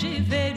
te ver.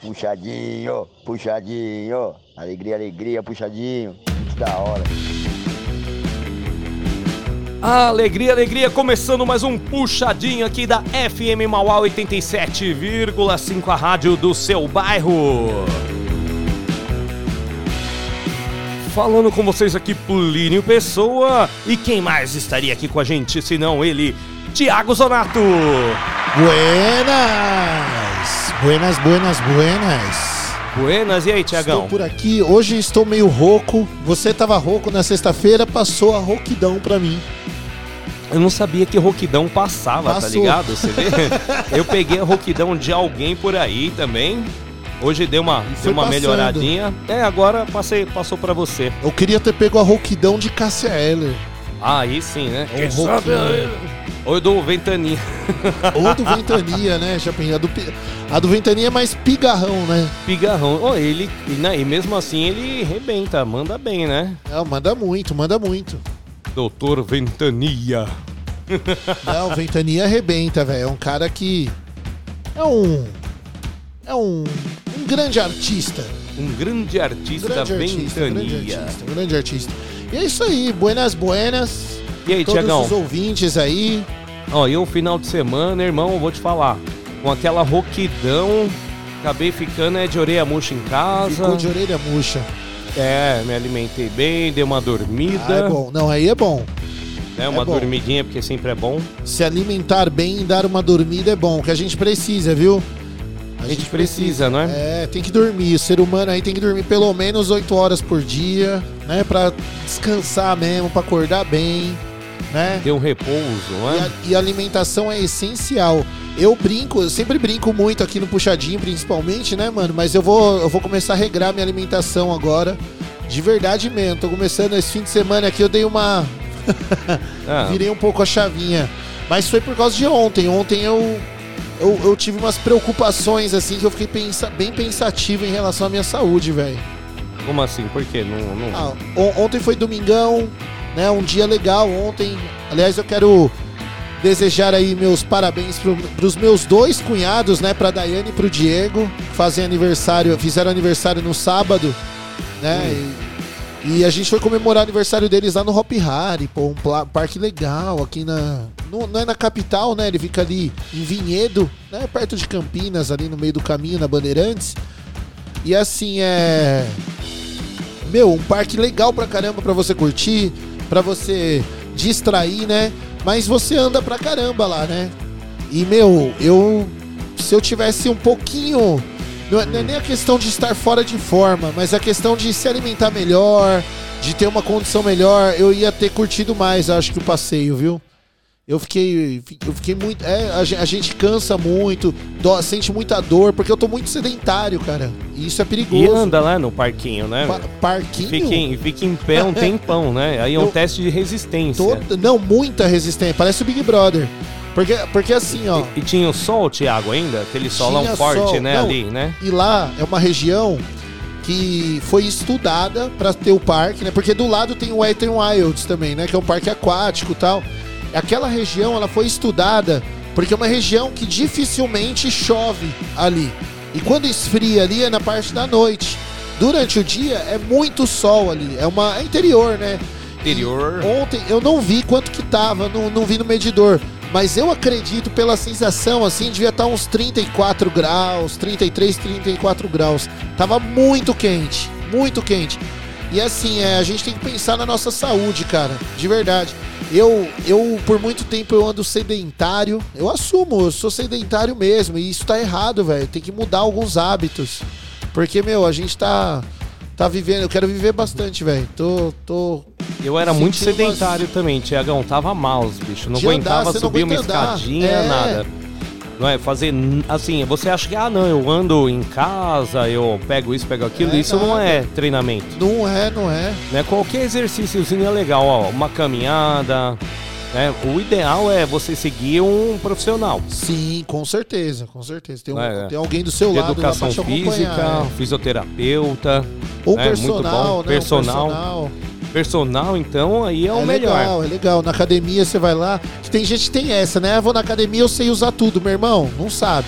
puxadinho, puxadinho. Alegria, alegria, puxadinho. Muito da hora. Alegria, alegria, começando mais um puxadinho aqui da FM Mauá 87,5, a rádio do seu bairro. Falando com vocês aqui, Plínio Pessoa. E quem mais estaria aqui com a gente, senão ele, Tiago Zonato. Buenas! Buenas, buenas, buenas. Buenas, e aí, Estou Tiagão? por aqui. Hoje estou meio rouco. Você tava rouco na sexta-feira, passou a rouquidão pra mim. Eu não sabia que roquidão passava, tá Passou. ligado? Você vê? Eu peguei a roquidão de alguém por aí também. Hoje deu uma, deu uma passando. melhoradinha. É, agora passei, passou pra você. Eu queria ter pego a rouquidão de Cássia Eller. Ah, aí sim, né? É um rouquinho. Ou do Ventania. Ou do Ventania, né, Chapin? A do, a do Ventania é mais pigarrão, né? Pigarrão. Oh, ele, e, né, e mesmo assim ele rebenta, manda bem, né? Não, manda muito, manda muito. Doutor Ventania. Não, o Ventania arrebenta, velho. É um cara que. É um. É um. Um grande artista. Um grande artista grande artista, grande Ventania. artista, grande artista. E é isso aí, buenas, buenas. E aí, Todos Tiagão? os ouvintes aí. Ó, eu final de semana, irmão, eu vou te falar. Com aquela roquidão, acabei ficando é, de orelha murcha em casa. Ficou de orelha murcha. É, me alimentei bem, dei uma dormida. Ah, é bom. Não, aí é bom. né, uma é dormidinha, porque sempre é bom. Se alimentar bem e dar uma dormida é bom, que a gente precisa, viu? A gente precisa, não é? É, tem que dormir. O ser humano aí tem que dormir pelo menos 8 horas por dia, né? Pra descansar mesmo, pra acordar bem, né? Ter um repouso, E é? a, e a alimentação é essencial. Eu brinco, eu sempre brinco muito aqui no Puxadinho, principalmente, né, mano? Mas eu vou, eu vou começar a regrar minha alimentação agora. De verdade mesmo. Tô começando esse fim de semana aqui, eu dei uma. Ah, Virei um pouco a chavinha. Mas foi por causa de ontem. Ontem eu, eu, eu tive umas preocupações, assim, que eu fiquei pensa, bem pensativo em relação à minha saúde, velho. como assim? Por quê? Não, não... Ah, on- ontem foi domingão, né? Um dia legal ontem. Aliás, eu quero desejar aí meus parabéns pro, pros meus dois cunhados, né? Pra Daiane e pro Diego, que fazem aniversário, fizeram aniversário no sábado, né? E, e a gente foi comemorar o aniversário deles lá no Hop Harry, pô, um parque legal aqui na. Não, não é na capital, né? Ele fica ali em Vinhedo, né? Perto de Campinas, ali no meio do caminho, na Bandeirantes. E assim, é. Meu, um parque legal pra caramba pra você curtir, pra você distrair, né? Mas você anda pra caramba lá, né? E, meu, eu. Se eu tivesse um pouquinho. Não é, não é nem a questão de estar fora de forma, mas a questão de se alimentar melhor, de ter uma condição melhor, eu ia ter curtido mais, acho que o passeio, viu? Eu fiquei, eu fiquei muito. É, a, gen- a gente cansa muito, sente muita dor, porque eu tô muito sedentário, cara. E isso é perigoso. E anda lá no parquinho, né? Pa- parquinho? Fica em, fica em pé um tempão, né? Aí é um Eu- teste de resistência. Toda- não, muita resistência. Parece o Big Brother. Porque, porque assim, ó. E, e tinha o sol, Thiago, ainda? Aquele solão forte, sol. né? Não, ali, né? E lá é uma região que foi estudada pra ter o parque, né? Porque do lado tem o Wet n Wilds também, né? Que é um parque aquático e tal. Aquela região, ela foi estudada porque é uma região que dificilmente chove ali. E quando esfria ali é na parte da noite. Durante o dia é muito sol ali. É uma é interior, né? Interior. E ontem eu não vi quanto que tava, não, não vi no medidor. Mas eu acredito pela sensação, assim, devia estar uns 34 graus, 33, 34 graus. Tava muito quente, muito quente. E assim, é, a gente tem que pensar na nossa saúde, cara, de verdade. Eu, eu por muito tempo eu ando sedentário. Eu assumo, eu sou sedentário mesmo. E isso tá errado, velho. Tem que mudar alguns hábitos. Porque, meu, a gente tá, tá vivendo. Eu quero viver bastante, velho. Tô, tô Eu era muito Sentindo umas- sedentário também, Tiagão. Tava mal, os bichos. Não De andar, aguentava não subir uma aguenta andar. escadinha, É. nada. Não é fazer assim, você acha que ah, não, eu ando em casa, eu pego isso, pego aquilo, É isso não nada. é treinamento, Não é, não é. né? Qualquer exercíciozinho é legal, ó, uma caminhada, né? O ideal é você seguir um profissional. Sim, com certeza, com certeza. Tem, um- É. tem alguém do seu lado educação lá física, é. fisioterapeuta, Ou é, muito personal, né? Um Personal. personal. personal, então aí é o é melhor. legal, é legal. Na academia você vai lá. Tem gente que tem essa, né? Ah, vou na academia, eu sei usar tudo, meu irmão. Não sabe.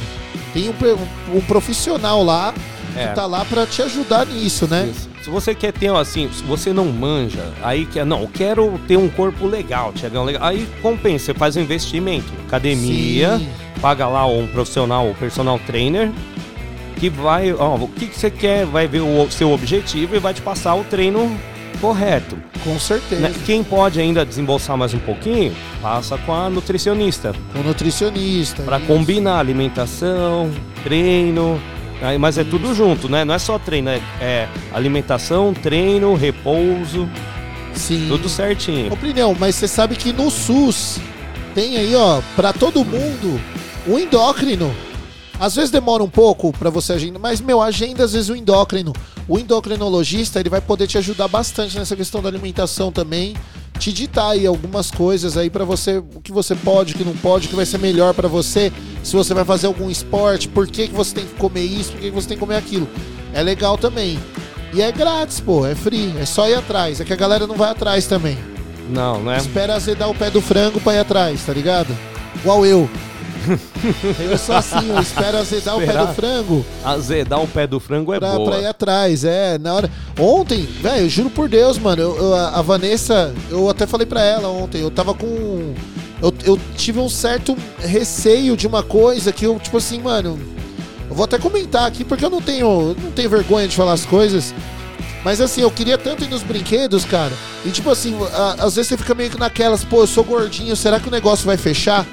Tem um, pe- um profissional lá É. que tá lá pra te ajudar nisso, né? Isso. Se você quer ter, assim, se você não manja, aí quer, não, eu quero ter um corpo legal, Tiagão, legal. Aí compensa, você faz um investimento. Academia, Sim. paga lá um profissional, um personal trainer, que vai, ó, o que, que você quer, vai ver o seu objetivo e vai te passar o treino correto. Com certeza. Né? Quem pode ainda desembolsar mais um pouquinho, passa com a nutricionista. Com nutricionista. Isso. combinar alimentação, treino. Aí- Mas é tudo junto, né? Não é só treino, é, é alimentação, treino, repouso, Sim. tudo certinho. Ô, Plineu, mas você sabe que no SUS tem aí, ó, pra todo mundo, o endócrino. Às vezes demora um pouco pra você agendar, mas, meu, agenda às vezes o endócrino. O endocrinologista, ele vai poder te ajudar bastante nessa questão da alimentação também. Te ditar aí algumas coisas aí pra você, o que você pode, o que não pode, o que vai ser melhor pra você. Se você vai fazer algum esporte, por que, que você tem que comer isso, por que, que você tem que comer aquilo. É legal também. E é grátis, pô, é free, é só ir atrás. É que a galera não vai atrás também. Não, não é? Espera azedar o pé do frango pra ir atrás, tá ligado? Igual eu. Eu sou assim, eu espero azedar o pé do frango Azedar o pé do frango é pra, boa. pra ir atrás. É, na hora. Ontem, velho, eu juro por Deus, mano, eu- eu- a a Vanessa, eu até falei pra ela ontem, eu tava com. Eu, eu tive um certo receio de uma coisa que eu, tipo assim, mano. Eu vou até comentar aqui porque eu não tenho, não tenho vergonha de falar as coisas. Mas assim, eu queria tanto ir nos brinquedos, cara. E tipo assim, a- às vezes você fica meio que naquelas, pô, eu sou gordinho, será que o negócio vai fechar?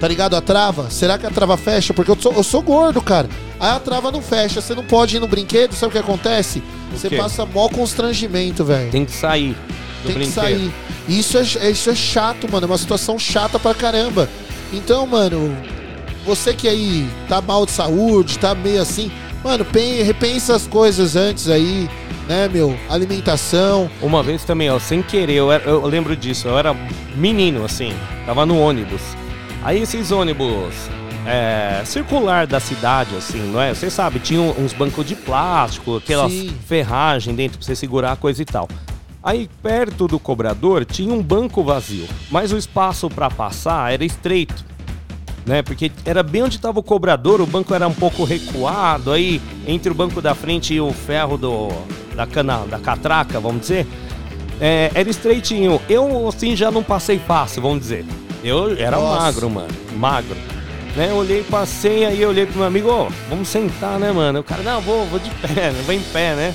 Tá ligado? A trava? Será que a trava fecha? Porque eu sou, eu sou gordo, cara. Aí a trava não fecha, você não pode ir no brinquedo, sabe o que acontece? Você quê? passa mó constrangimento, velho. Tem que sair Tem que brinquedo. sair. E Isso é, isso é chato, mano. É uma situação chata pra caramba. Então, mano, você que aí tá mal de saúde, tá meio assim, mano, pen- repensa as coisas antes aí, né, meu? Alimentação. Uma vez também, ó, sem querer, eu, era- eu lembro disso, eu era menino, assim, tava no ônibus. Aí esses ônibus é, circular da cidade, assim, não é? Você sabe, tinha uns bancos de plástico, aquelas Sim. ferragem dentro pra você segurar a coisa e tal. Aí perto do cobrador tinha um banco vazio, mas o espaço pra passar era estreito. Né, porque era bem onde estava o cobrador, o banco era um pouco recuado, aí entre o banco da frente e o ferro do, da cana, da catraca, vamos dizer, é, era estreitinho. Eu, assim, já não passei fácil, vamos dizer. Eu era Nossa. magro, mano. Magro. Né, eu olhei, passei, aí eu olhei pro meu amigo, ó, vamos sentar, né, mano? O cara, não, vou, vou de pé, né? Vou em pé, né?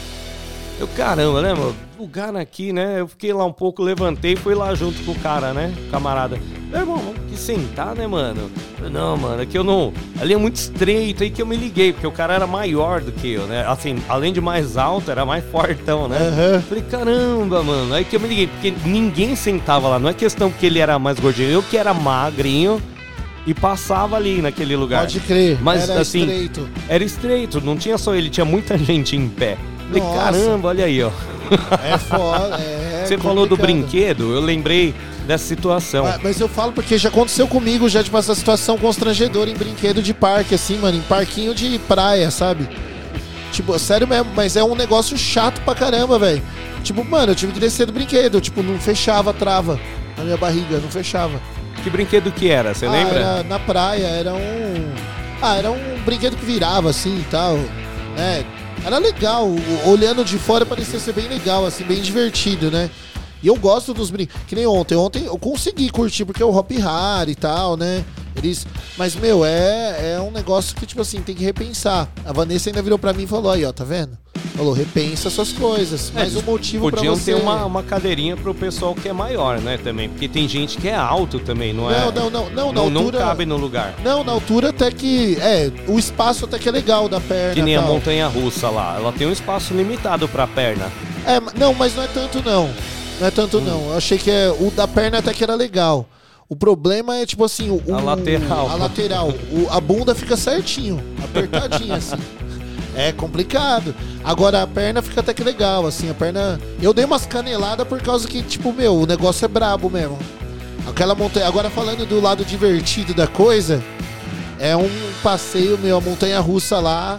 Eu, caramba, né, mano? Lugar aqui, né? Eu fiquei lá um pouco, levantei e fui lá junto com o cara, né? Camarada. Meu irmão, vamos aqui sentar, né, mano? Não, mano, aqui eu não. Ali é muito estreito, aí que eu me liguei, porque o cara era maior do que eu, né? Assim, além de mais alto, era mais fortão, né? Aham. Falei, caramba, mano. Aí que eu me liguei, porque ninguém sentava lá. Não é questão que ele era mais gordinho, eu que era magrinho e passava ali naquele lugar. Pode crer. Mas, Era assim, estreito. Era estreito, não tinha só ele, tinha muita gente em pé. Falei, caramba, olha aí, ó. É foda. É Você falou do brinquedo, eu lembrei dessa situação. Ah, Mas eu falo porque já aconteceu comigo já, tipo, essa situação constrangedora em brinquedo de parque, assim, mano, em parquinho de praia, sabe? Tipo, sério mesmo, mas é um negócio chato pra caramba, velho. Tipo, mano, eu tive que descer do brinquedo, tipo, não fechava a trava na minha barriga, não fechava. Que brinquedo que era, você Ah, lembra? Era na praia, era um. Ah, era um brinquedo que virava assim e tal, né? Era legal, olhando de fora parecia ser bem legal, assim, bem divertido, né? E eu gosto dos brinquedos. Que nem ontem. Ontem eu consegui curtir, porque é o Hop Hari e tal, né? Eles. Mas, meu, é, é um negócio que, tipo assim, tem que repensar. A Vanessa ainda virou pra mim e falou: aí, ó, tá vendo? Falou, repensa suas coisas. É, Mas o motivo Podiam você. ter uma, uma cadeirinha pro pessoal que é maior, né, também. Porque tem gente que é alto também, não é? Não, não, não, não, na não, não altura. cabe no lugar. Não, na altura até que. É, o espaço até que é legal da perna. Que nem a tal. montanha russa lá. Ela tem um espaço limitado pra perna. É, não, mas não é tanto não. Não é tanto não. Eu achei que é, o da perna até que era legal. O problema é tipo assim, o, A lateral. A lateral. O- a bunda fica certinho, apertadinha assim. É complicado. Agora a perna fica até que legal, assim, a perna. Eu dei umas caneladas por causa que, tipo, meu, o negócio é brabo mesmo. Aquela montanha. Agora falando do lado divertido da coisa, é um passeio, meu, a montanha russa lá.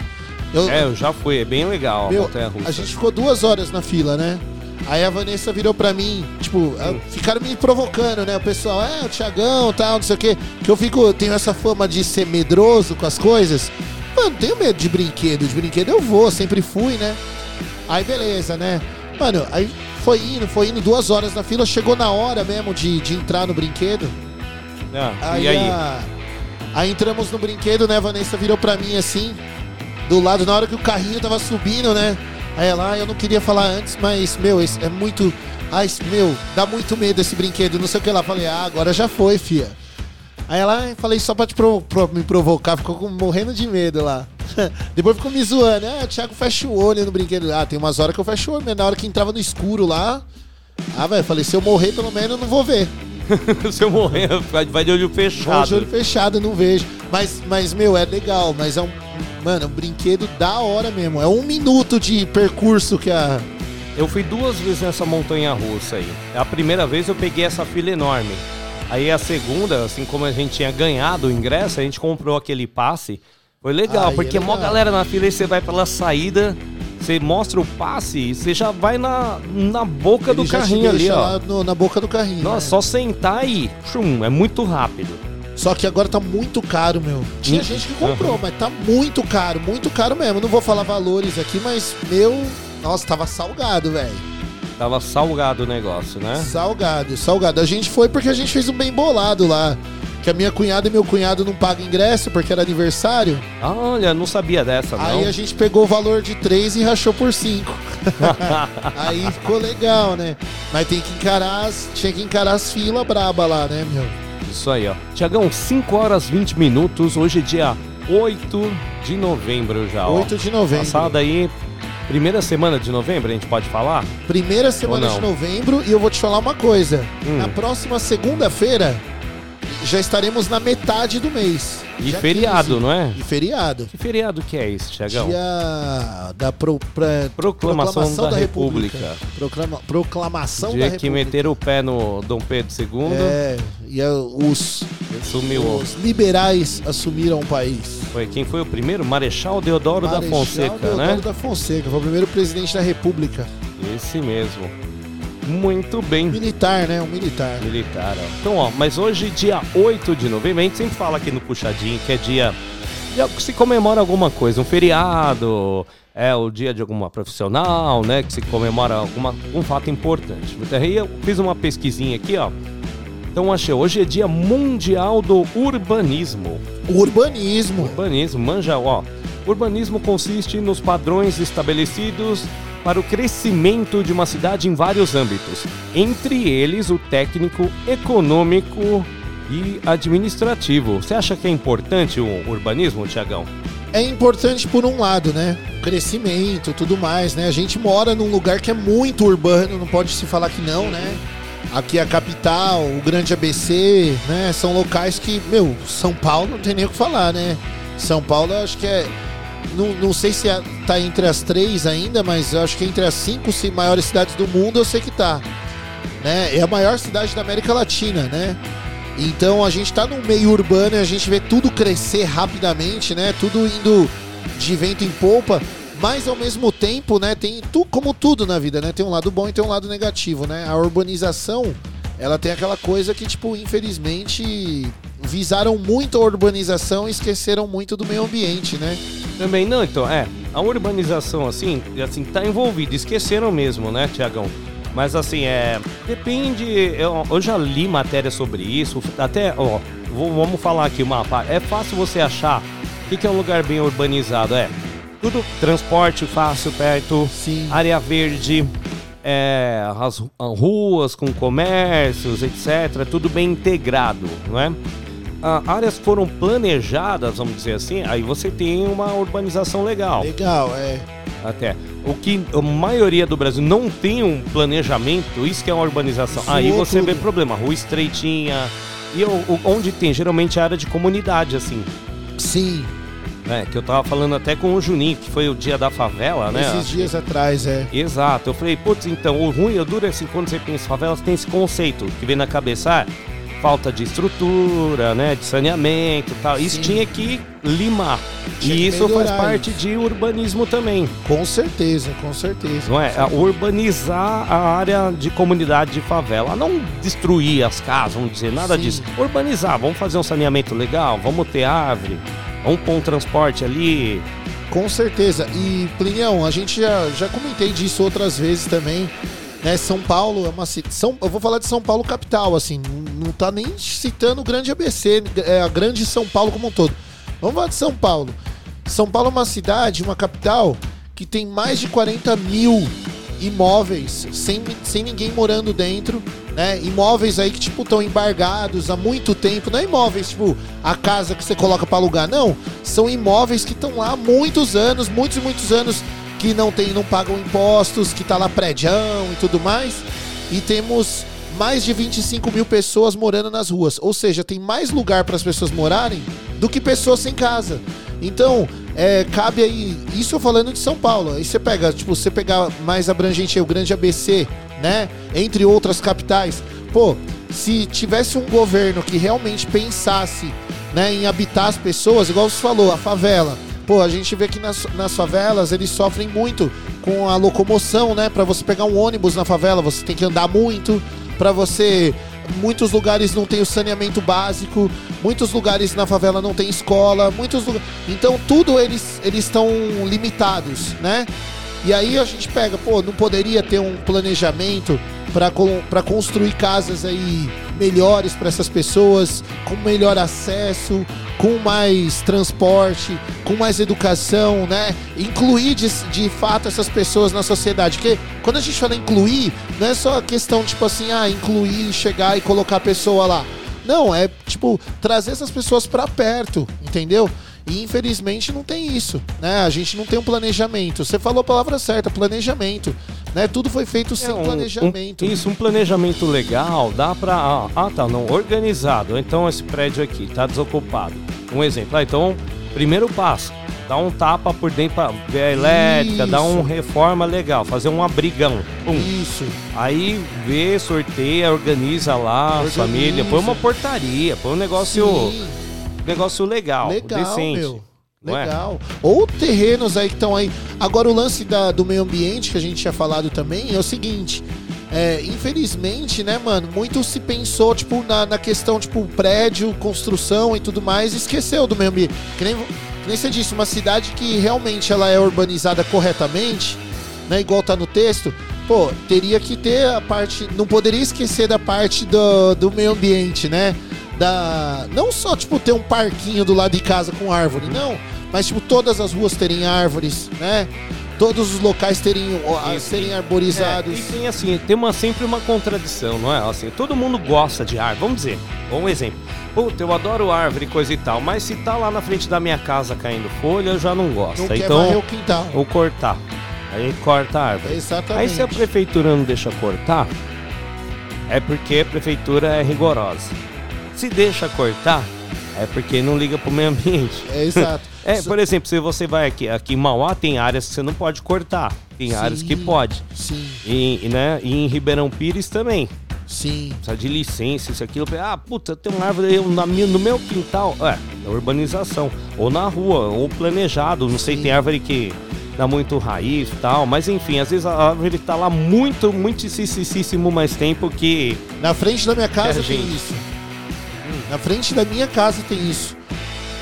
Eu, É, eu já fui, é bem legal meu, a montanha russa. a gente ficou duas horas na fila, né? Aí a Vanessa virou pra mim, tipo, ah, ficaram me provocando, né? O pessoal, é, o Thiagão tal, não sei o quê. Que eu fico, eu tenho essa fama de ser medroso com as coisas. Mano, não tenho medo de brinquedo. De brinquedo eu vou, sempre fui, né? Aí beleza, né? Mano, aí foi indo, foi indo duas horas na fila, chegou na hora mesmo de, de entrar no brinquedo. Ah, Aí, e aí? a- aí entramos no brinquedo, né? A Vanessa virou pra mim assim, do lado, na hora que o carrinho tava subindo, né? Aí ela, ah, eu não queria falar antes, mas, meu, esse é muito. Ai, meu, dá muito medo esse brinquedo, não sei o que lá. Falei, ah, agora já foi, fia. Aí ela, "Ah, falei só pra, te pro- pro- me provocar, ficou com- morrendo de medo lá. Depois ficou me zoando, ah, o Thiago fecha o olho no brinquedo. Ah, tem umas horas que eu fecho o olho, mas na hora que entrava no escuro lá. Ah, velho, falei, se eu morrer, pelo menos eu não vou ver. Se eu morrer, vai- vai de olho fechado. de olho fechado, não vejo. Mas, mas, meu, é legal, mas é um. Mano, um brinquedo da hora mesmo. É um minuto de percurso que a. Eu fui duas vezes nessa montanha russa aí. A primeira vez eu peguei essa fila enorme. Aí a segunda, assim como a gente tinha ganhado o ingresso, a gente comprou aquele passe. Foi legal, Aí é porque mó legal. galera na fila e você vai pela saída, você mostra o passe e você já vai na, na boca do Ele te carrinho ali, ó. no- na boca do carrinho. Nossa, né? só sentar e chum, é muito rápido. Só que agora tá muito caro, meu. Tinha Hum. gente que comprou, mas tá muito caro, muito caro mesmo. Não vou falar valores aqui, mas, meu. Nossa, tava salgado, velho. Tava salgado o negócio, né? Salgado, salgado. A gente foi porque a gente fez um bem bolado lá. Que a minha cunhada e meu cunhado não pagam ingresso porque era aniversário. Olha, não sabia dessa, não. Aí a gente pegou o valor de 3 e rachou por 5. Aí ficou legal, né? Mas tem que encarar as, tinha que encarar as filas braba lá, né, meu? Isso aí, ó. Tiagão, 5 horas 20 minutos. Hoje é dia 8 de novembro já, ó. 8 de novembro. Passada aí, primeira semana de novembro, a gente pode falar? Primeira semana de novembro e eu vou te falar uma coisa. Hum. Na próxima segunda-feira já estaremos na metade do mês. E feriado, 15. não é? E feriado. Que feriado que é esse, Tiagão? Dia da pro- pra- Proclamação da República. Proclama- proclamação da Dia que República. meteram o pé no Dom Pedro II, É, e os, sumiu. os liberais assumiram o país. Foi quem foi o primeiro? Marechal Deodoro da Marechal Fonseca, Deodoro né? da Fonseca, foi o primeiro presidente da República. Esse mesmo. Muito bem. Militar, né? Um militar. Militar, ó. Então, ó, mas hoje, dia 8 de novembro, a gente sempre fala aqui no Puxadinho que é dia. dia que se comemora alguma coisa, um feriado, é o dia de alguma profissional, né? Que se comemora alguma, um fato importante. Aí eu fiz uma pesquisinha aqui, ó. Então achei, hoje é dia mundial do urbanismo. Urbanismo. Urbanismo, manja, ó. Urbanismo consiste nos padrões estabelecidos para o crescimento de uma cidade em vários âmbitos, entre eles o técnico, econômico e administrativo. Você acha que é importante o urbanismo, Tiagão? É importante por um lado, né? Crescimento, tudo mais, né? A gente mora num lugar que é muito urbano, não pode se falar que não, né? Aqui é a capital, o grande ABC, né? São locais que, meu, São Paulo não tem nem o que falar, né? São Paulo acho que é. Não, não sei se é- tá entre as três ainda, mas eu acho que entre as cinco ci- maiores cidades do mundo eu sei que tá. Né? É a maior cidade da América Latina, né? Então a gente tá num meio urbano e a gente vê tudo crescer rapidamente, né? Tudo indo de vento em polpa, mas ao mesmo tempo, né, tem tu, como tudo na vida, né? Tem um lado bom e tem um lado negativo, né? A urbanização, ela tem aquela coisa que tipo, infelizmente, visaram muito a urbanização e esqueceram muito do meio ambiente, né? Também não, então, é. A urbanização, assim, assim, tá envolvida. Esqueceram mesmo, né, Tiagão? Mas assim, é. Depende. Eu, eu já li matéria sobre isso. Até, ó, vou- vamos falar aqui uma parte. É fácil você achar o que, que é um lugar bem urbanizado. É tudo transporte fácil, perto, Sim. área verde, é, as ru- ruas com comércios, etc. Tudo bem integrado, não é? Ah, áreas foram planejadas, vamos dizer assim, aí você tem uma urbanização legal. Legal, é. Até. O que a maioria do Brasil não tem um planejamento, isso que é uma urbanização. Zoou Aí você vê tudo. problema, rua estreitinha. E onde tem, geralmente, é área de comunidade, assim. Sim. Né? Que eu tava falando até com o Juninho, que foi o dia da favela, né? Esses dias atrás, é. Exato. Eu falei, putz, então, o ruim, o duro é assim, quando você pensa em favelas, tem esse conceito que vem na cabeça, ah, falta de estrutura, né, de saneamento e tal. Isso Sim. tinha que limar. Tinha e que isso faz parte de urbanismo também, Com certeza, com certeza. não é? É Urbanizar a área de comunidade de favela, não destruir as casas, vamos dizer, nada Sim. disso. Urbanizar, vamos fazer um saneamento legal, vamos ter árvore, vamos pôr um transporte ali. Com certeza. E, Plinião, a gente já, já comentei disso outras vezes também. Né? São Paulo é uma. São, eu vou falar de São Paulo capital, assim. Não, não tá nem citando o grande ABC, é a grande São Paulo como um todo. Vamos falar de São Paulo. São Paulo é uma cidade, uma capital, que tem mais de 40 mil imóveis sem, sem ninguém morando dentro, né? Imóveis aí que, tipo, estão embargados há muito tempo. Não é imóveis, tipo, a casa que você coloca para alugar, não. São imóveis que estão lá há muitos anos, muitos e muitos anos, que não tem, não pagam impostos, que tá lá prédião e tudo mais. E temos mais de 25 mil pessoas morando nas ruas. Ou seja, tem mais lugar para as pessoas morarem do que pessoas sem casa. Então, é, cabe aí, isso falando de São Paulo. Aí você pega, tipo, você pegar mais abrangente aí, o grande ABC, né? Entre outras capitais. Pô, se tivesse um governo que realmente pensasse né, em habitar as pessoas, igual você falou, a favela. Pô, a gente vê que nas, nas favelas eles sofrem muito com a locomoção, né? Pra você pegar um ônibus na favela, você tem que andar muito. Pra você. Muitos lugares não tem o saneamento básico, muitos lugares na favela não tem escola, muitos lugares. Então tudo eles estão limitados, né? E aí a gente pega, pô, não poderia ter um planejamento para construir casas aí melhores para essas pessoas, com melhor acesso, com mais transporte, com mais educação, né? Incluir de, de fato essas pessoas na sociedade. Porque quando a gente fala incluir, não é só a questão tipo assim, ah, incluir, chegar e colocar a pessoa lá. Não, é tipo trazer essas pessoas para perto, entendeu? E infelizmente não tem isso, né? A gente não tem um planejamento. Você falou a palavra certa, planejamento. Né? Tudo foi feito sem É um- planejamento. um- isso, um planejamento legal dá pra. Ah, ah, tá, não, organizado. Então esse prédio aqui tá desocupado. Um exemplo. Ah, então, primeiro passo. Dá um tapa por dentro pra ver a elétrica, dá um Isso. reforma legal, fazer um abrigão. Pum. Isso. Aí vê, sorteia, organiza lá a Organiza. família, põe uma portaria, põe um negócio, Sim. Negócio legal, Legal, decente. meu. é? Legal. Ou terrenos aí que estão aí. Agora, o lance da- do meio ambiente, que a gente tinha falado também, é o seguinte. É, infelizmente, né, mano, muito se pensou, tipo, na, na questão, tipo, prédio, construção e tudo mais, e esqueceu do meio ambiente. Que nem, que nem você disse, uma cidade que realmente ela é urbanizada corretamente, né, igual tá no texto, pô, teria que ter a parte, não poderia esquecer da parte do, do meio ambiente, né? Da, não só, tipo, ter um parquinho do lado de casa com árvore, não, mas, tipo, todas as ruas terem árvores, né? Todos os locais terem, ó, serem É, arborizados. e tem assim, tem uma, sempre uma contradição, não é? Assim, todo mundo gosta de árvore. Vamos dizer, um exemplo. Puta, eu adoro árvore coisa e tal, mas se tá lá na frente da minha casa caindo folha, eu já não gosto. não quer então, varrer o quintal. ou cortar. Aí corta a árvore. Exatamente. Aí se a prefeitura não deixa cortar, é porque a prefeitura é rigorosa. Se deixa cortar, é porque não liga pro meio ambiente. É exato. É, por exemplo, se você vai aqui, aqui em Mauá, tem áreas que você não pode cortar. Tem áreas que Sim. pode. Sim, E, né, e em Ribeirão Pires também. sim. Precisa de licença, isso, aquilo. Ah, puta, tem uma árvore aí na no meu quintal. É, é urbanização. Ou na rua, ou planejado. Não sei, Sim. tem árvore que dá muito raiz e tal. Mas enfim, às vezes a árvore tá lá muito, muitíssimo mais tempo que. Na frente da minha casa tem isso. Na frente da minha casa tem isso.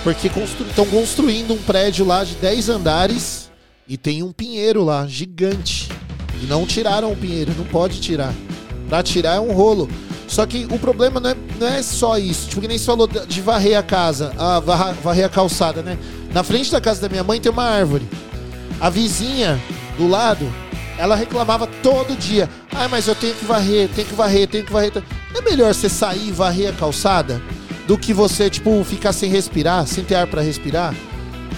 Porque estão construindo um prédio lá de 10 andares e tem um pinheiro lá, gigante. E não tiraram o pinheiro, não pode tirar. Pra tirar é um rolo. Só que o problema não é, não é só isso. Tipo, que nem você falou de de varrer a casa, a varra- varrer a calçada, né? Na frente da casa da minha mãe tem uma árvore. A vizinha do lado, ela reclamava todo dia. Ah, mas eu tenho que varrer, tenho que varrer, tenho que varrer. Não é melhor você sair e varrer a calçada do que você, tipo, ficar sem respirar, sem ter ar pra respirar?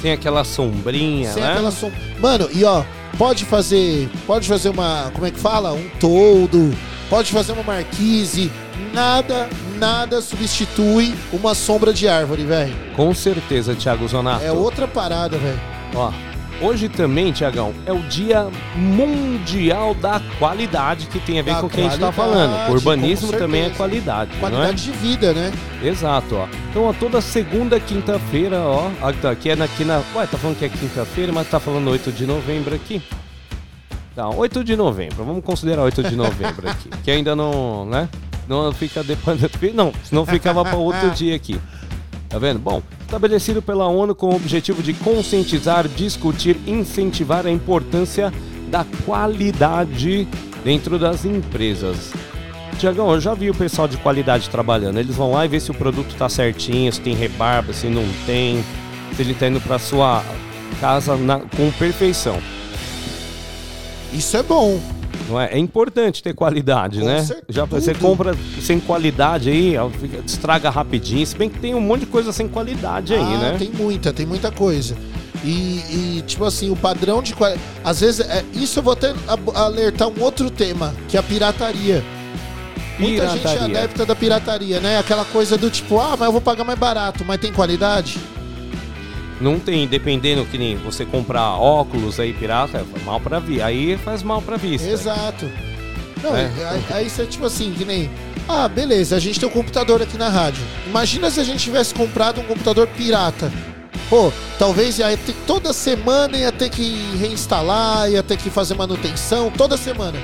Tem aquela sombrinha, sem né? aquela som... Mano, e ó, pode fazer, pode fazer uma, como é que fala? Um toldo, pode fazer uma marquise, nada, nada substitui uma sombra de árvore, velho. Com certeza, Thiago Zonato. É outra parada, velho. Ó, hoje também, Tiagão, é o Dia Mundial da Qualidade, que tem a ver Da com o que a gente tá qualidade, falando. O urbanismo também é qualidade, é? Qualidade de vida, né? Exato, ó. Então, ó, toda segunda quinta-feira, ó. Aqui, aqui é na, aqui na. Ué, tá falando que é quinta-feira, mas tá falando 8 de novembro aqui. Tá, 8 de novembro. Vamos considerar 8 de novembro aqui. Que ainda não, né? Não fica depois. Não, senão ficava para outro dia aqui. Tá vendo? Bom, estabelecido pela ONU com o objetivo de conscientizar, discutir, incentivar a importância da qualidade dentro das empresas. Tiagão, eu já vi o pessoal de qualidade trabalhando. Eles vão lá e ver se o produto tá certinho, se tem rebarba, se não tem, se ele tá indo pra sua casa na- com perfeição. Isso é bom. Não é? é importante ter qualidade, Com né? cer- Já você compra sem qualidade aí, estraga rapidinho. Se bem que tem um monte de coisa sem qualidade aí, ah, né? tem muita, tem muita coisa. E, e, tipo assim, o padrão de qualidade. Às vezes, é, isso eu vou até alertar um outro tema, que é a pirataria. Muita gente é Pirataria. adepta da pirataria, né? Aquela coisa do tipo, ah, mas eu vou pagar mais barato, mas tem qualidade? Não tem, dependendo que nem você comprar óculos aí pirata, faz mal pra vi. Aí faz mal pra vista. Exato. Não, É. aí, aí você, tipo assim, que nem. Ah, beleza, a gente tem um computador aqui na rádio. Imagina se a gente tivesse comprado um computador pirata. Pô, talvez ia ter toda semana ia ter que reinstalar, ia ter que fazer manutenção toda semana.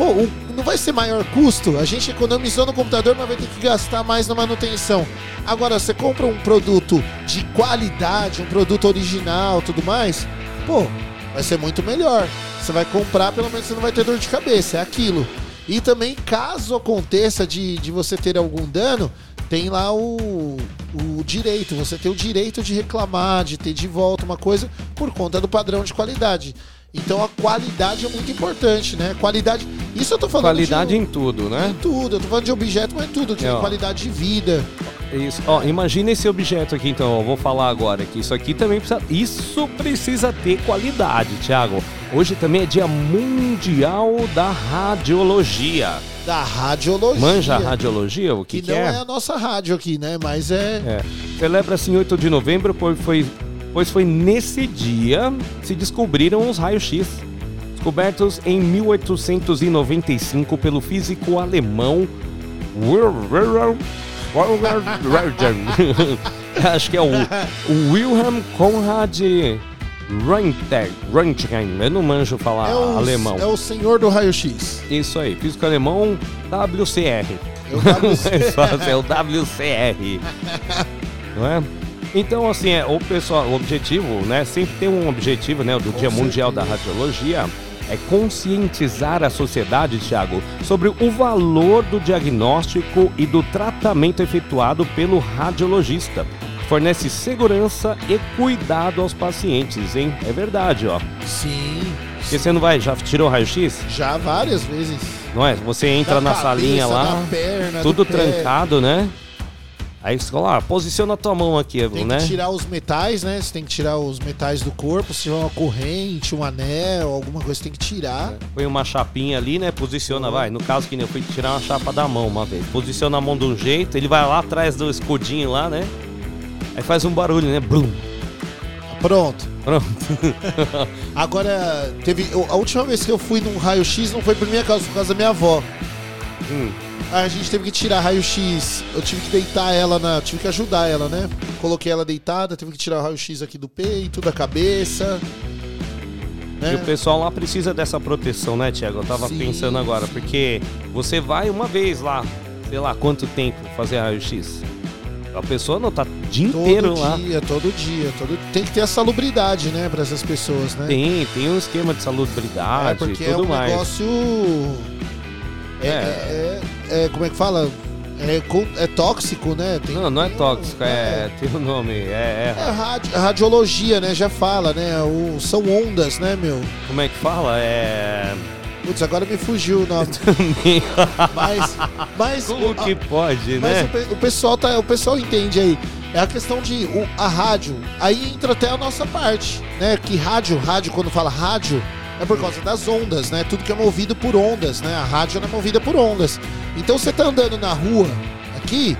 Pô, não vai ser maior custo? A gente economizou no computador, mas vai ter que gastar mais na manutenção. Agora, você compra um produto de qualidade, um produto original, tudo mais, pô, vai ser muito melhor. Você vai comprar, pelo menos você não vai ter dor de cabeça, é aquilo. E também, caso aconteça de, de você ter algum dano, tem lá o, o direito. Você tem o direito de reclamar, de ter de volta uma coisa por conta do padrão de qualidade. Então a qualidade é muito importante, né? Qualidade. Isso eu tô falando Qualidade de, em tudo, né? em tudo. Eu tô falando de objeto, mas em tudo. Que É, qualidade de vida. Isso. Ó, imagina esse objeto aqui, então. Eu vou falar agora que isso aqui também precisa. Isso precisa ter qualidade, Thiago. Hoje também é Dia Mundial da Radiologia. Da radiologia. Manja a radiologia? O que, Que, que não é? é? a nossa rádio aqui, né? Mas é. É. Celebra-se em 8 de novembro, pois foi, pois foi nesse dia se descobriram os raios-x. Descobertos em 1895 pelo físico alemão Acho que é o, o Wilhelm Conrad Röntgen. Röntgen. Eu não manjo falar é o, alemão. É o senhor do raio-x. Isso aí, físico alemão WCR. É o WC. Fácil, é o WCR. Não é? Então, assim, é, o pessoal, o objetivo, né? Sempre tem um objetivo, né? Do Dia Mundial da Radiologia. É conscientizar a sociedade, Thiago, sobre o valor do diagnóstico e do tratamento efetuado pelo radiologista. Fornece segurança e cuidado aos pacientes, hein? É verdade, ó. Sim. Porque você não vai, já tirou o raio-x? Já várias vezes. Não é? Você entra Da na cabeça, salinha lá, perna, tudo do pé. trancado, né? Aí você fala, ah, posiciona a tua mão aqui, Tem né? que tirar os metais, né? Você tem que tirar os metais do corpo. Se tiver uma corrente, um anel, alguma coisa, você tem que tirar. Põe uma chapinha ali, né? Posiciona, vai. No caso que nem eu fui tirar uma chapa da mão uma vez. Posiciona a mão de um jeito, ele vai lá atrás do escudinho lá, né? Aí faz um barulho, né? Blum. Pronto. Pronto. Agora, teve. A última vez que eu fui num raio-x não foi por minha causa, por causa da minha avó. Hum. A gente teve que tirar raio-x. Eu tive que deitar ela na. Tive que ajudar ela, né? Coloquei ela deitada, tive que tirar o raio-x aqui do peito, da cabeça. E o Né? pessoal lá precisa dessa proteção, né, Tiago? Eu tava Sim. pensando agora, porque você vai uma vez lá, sei lá quanto tempo fazer raio-x. A pessoa não tá o dia inteiro Todo lá. dia, todo dia, todo Tem que ter a salubridade, né, pra essas pessoas, né? Tem, tem um esquema de é salubridade e porque é tudo um mais. negócio. É, É. é- é- é- Como é que fala? É, é tóxico, né? Tem- Não, não é um- tóxico, é, tem o nome, é, É radi- radiologia, né? Já fala, né? O, são ondas, né, meu? como é que fala? É. Putz, agora me fugiu o nome. Mas, mas, Como o, que a- pode, mas né? o, pe- o pessoal tá, o pessoal entende aí. É a questão de o- a rádio. Aí entra até a nossa parte, né? Que rádio, rádio quando fala rádio é por causa das ondas, né? Tudo que é movido por ondas, né? A rádio é movida por ondas. Então você tá andando na rua aqui,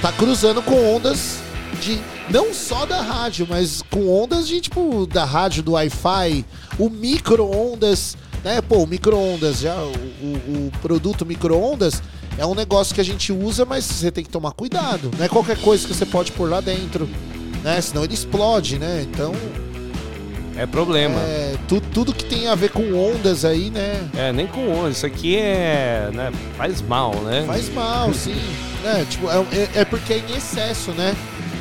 tá cruzando com ondas de não só da rádio, mas com ondas de tipo da rádio, do Wi-Fi, o micro-ondas, né? Pô, o micro-ondas, já o, o- o produto micro-ondas é um negócio que a gente usa, mas você tem que tomar cuidado. Não é qualquer coisa que você pode pôr lá dentro, né? Senão ele explode, né? Então, É problema. é, tu- tudo que tem a ver com ondas aí, né? É, nem com onde. Isso aqui é. Né, faz mal, né? Faz mal, sim. né? Tipo, é, é- é porque é em excesso, né?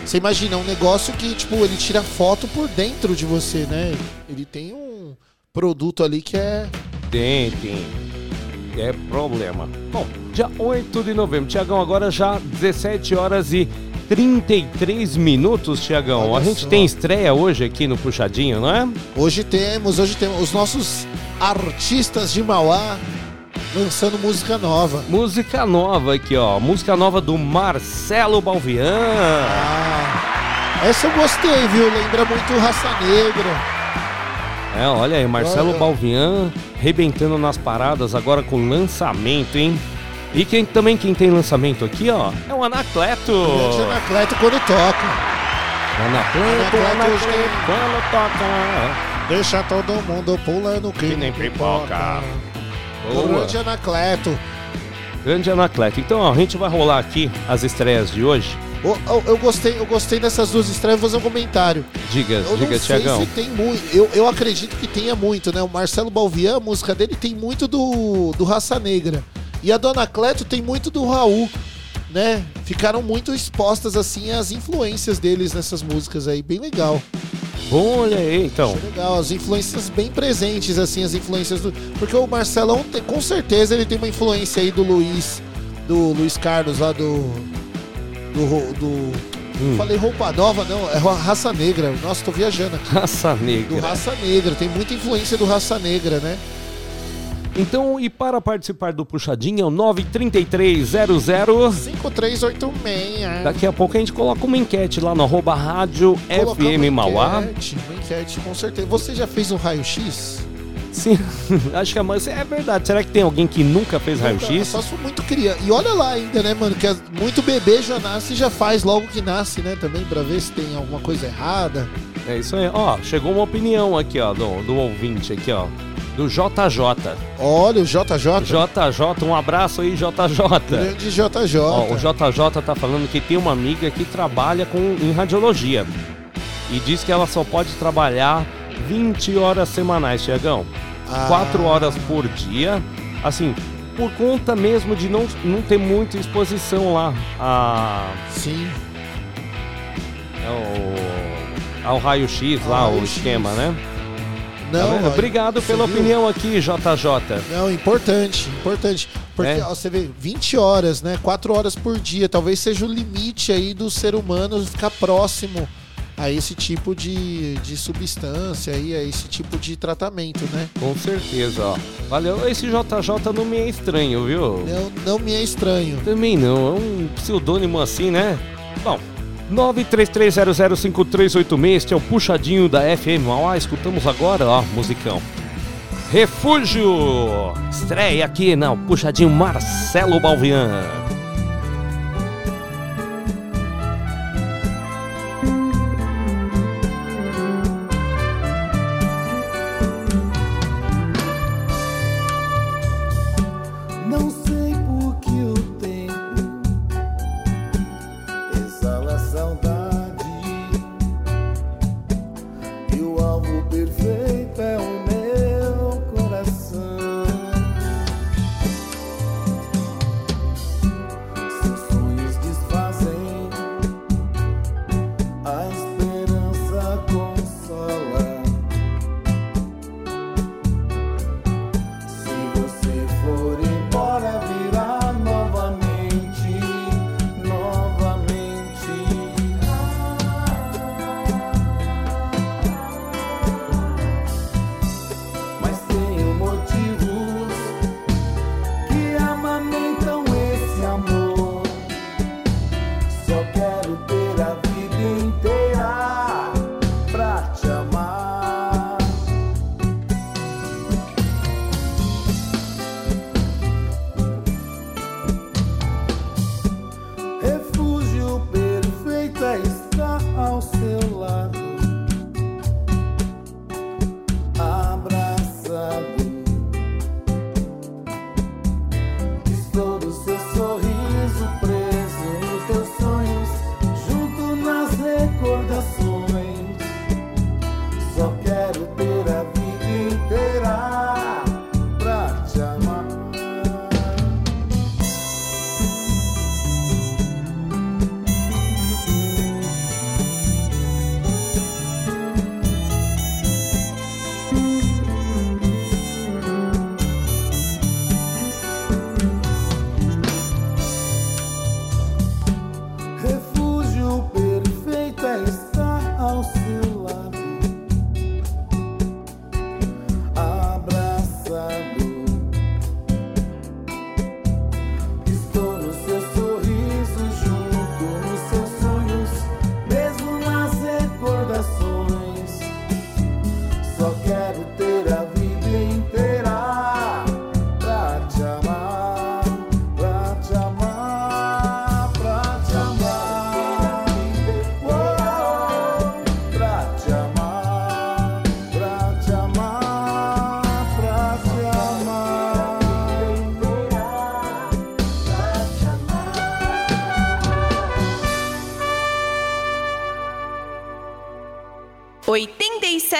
Você imagina, um negócio que, tipo, ele tira foto por dentro de você, né? Ele tem um produto ali que é. Tem, tem. É problema. Bom, dia 8 de novembro. Tiagão, agora já 17 horas e 33 minutos, Tiagão. A gente só. tem estreia hoje aqui no Puxadinho, não é? Hoje temos, hoje temos os nossos artistas de Mauá lançando música nova. Música nova aqui, ó. Música nova do Marcelo Balvian. Ah, essa eu gostei, viu? Lembra muito Raça Negra. É, olha aí, Marcelo Olha. Balvian rebentando nas paradas agora com lançamento, hein? E quem também quem tem lançamento aqui, ó, é o Anacleto. Grande Anacleto quando toca. Anacleto, Anacleto Anacleto, quando toca. Deixa todo mundo pulando que, Que nem pipoca. Boa. Grande Anacleto. Grande Anacleto. Então, ó, a gente vai rolar aqui as estreias de hoje. Ô, eu, gostei, eu gostei dessas duas estreias, vou fazer um comentário. Diga, Eu diga, Tiagão. tem muito. Eu, eu acredito que tenha muito, né? O Marcelo Balvian, a música dele tem muito do, do Raça Negra. E a Dona Cleto tem muito do Raul, né? Ficaram muito expostas, assim, as influências deles nessas músicas aí. Bem legal. Bom, olha aí, então. Acho legal. As influências bem presentes, assim, as influências do. Porque o Marcelão, tem- com certeza, ele tem uma influência aí do Luiz. Do Luiz Carlos lá do. Do. do Hum. Falei roupa nova, não, é Raça Negra. Nossa, tô viajando aqui. Raça Do Negra. Raça Negra, tem muita influência do Raça Negra, né? Então, e para participar do Puxadinho é o 93300. 5386. Daqui a pouco a gente coloca uma enquete lá no arroba rádio FM uma Mauá. enquete, Uma enquete, com certeza. Você já fez um raio-x? Sim, acho que a mãe. É verdade. Será que tem alguém que nunca fez raio-x? Só se for muito criança. E olha lá ainda, né, mano? Que muito bebê já nasce e já faz logo que nasce, né? Também pra ver se tem alguma coisa errada. É isso aí. Ó, chegou uma opinião aqui, ó, do, do ouvinte aqui, ó. Do JJ. Olha o JJ. JJ, um abraço aí, JJ. Grande JJ. Ó, o JJ tá falando que tem uma amiga que trabalha com, em radiologia. E diz que ela só pode trabalhar 20 horas semanais, Tiagão. Ah. 4 horas por dia. Assim, por conta mesmo de não, não ter muita exposição lá a, Sim. ao, ao raio-x lá, Ao o esquema, né? Tá Não, ó, Obrigado pela viu? opinião aqui, JJ. Não, importante, importante. Porque É. ó, você vê 20 horas, né? 4 horas por dia. Talvez seja o limite aí do ser humano ficar próximo a esse tipo de, de substância aí, a esse tipo de tratamento, né? Com certeza, ó. Valeu. Esse JJ não me é estranho, viu? Não, não me é estranho. Também não, é um pseudônimo assim, né? Bom, 933005386, este é o puxadinho da FM Mauá. Escutamos agora, ó, musicão. Refúgio! Estreia aqui na Puxadinho Marcelo Balvian.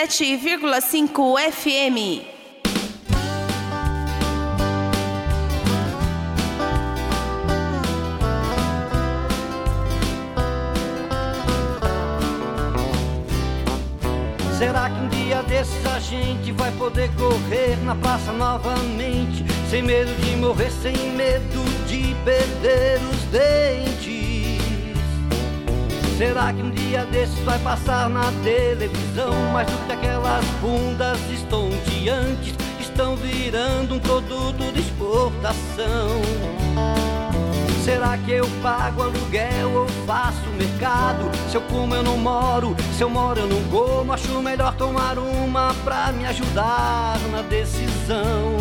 107,5 FM. Será que um dia desses a gente vai poder correr na praça novamente? Sem medo de morrer, sem medo de perder os dentes. Será que um dia vai passar na televisão? Mais do que aquelas bundas estonteantes estão virando um produto de exportação. Será que eu pago aluguel ou faço mercado? Se eu como eu não moro, se eu moro eu não como. Acho melhor tomar uma pra me ajudar na decisão.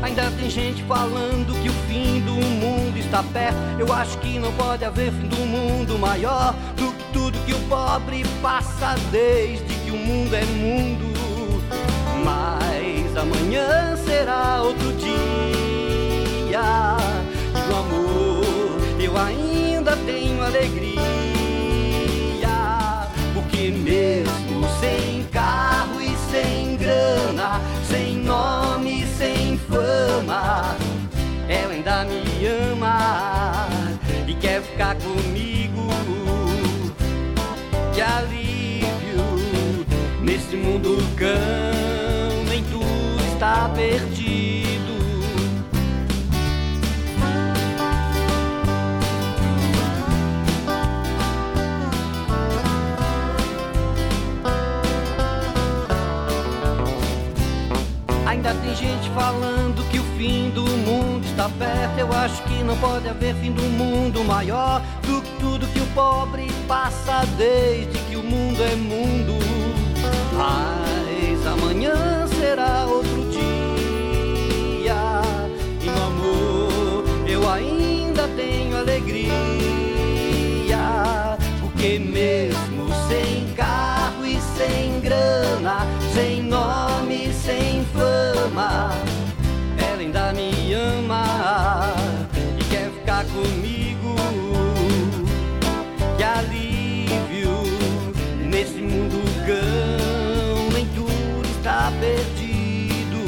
Ainda tem gente falando que o fim do mundo está perto. Eu acho que não pode haver fim do mundo maior pobre passa desde que o mundo é mundo. Mas amanhã será outro dia. E amor eu ainda tenho alegria. Porque mesmo sem carro e sem grana, sem nome, sem fama, ela ainda me ama e quer ficar comigo. Perdido. Ainda tem gente falando que o fim do mundo está perto. Eu acho que não pode haver fim do mundo maior do que tudo que o pobre passa desde que o mundo é mundo. Mas amanhã será outro Eu ainda tenho alegria. Porque mesmo sem carro e sem grana, sem nome, sem fama, ela ainda me ama e quer ficar comigo. Que alívio nesse mundo cão, nem tudo está perdido.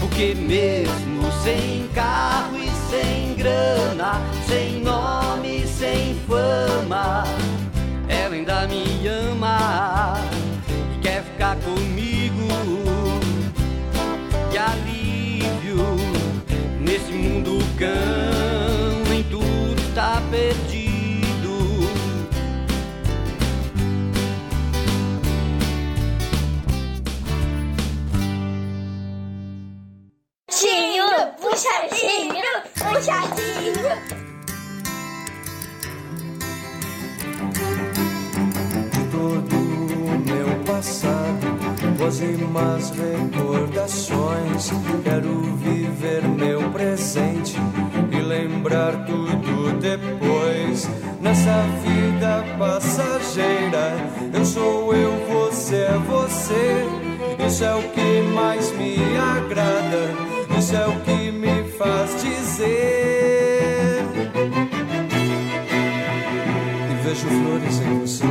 Porque mesmo sem carro e sem grana, sem nome, sem fama, ela ainda me ama e quer ficar comigo. Que alívio nesse mundo cão, nem tudo está perdido. Puxadinho, puxadinho. de todo o meu passado, más recordações. Quero viver meu presente e lembrar tudo depois. Nessa vida passageira, eu sou eu, você é você. Isso é o que mais me agrada, isso é o que me faz dizer. E vejo flores em você.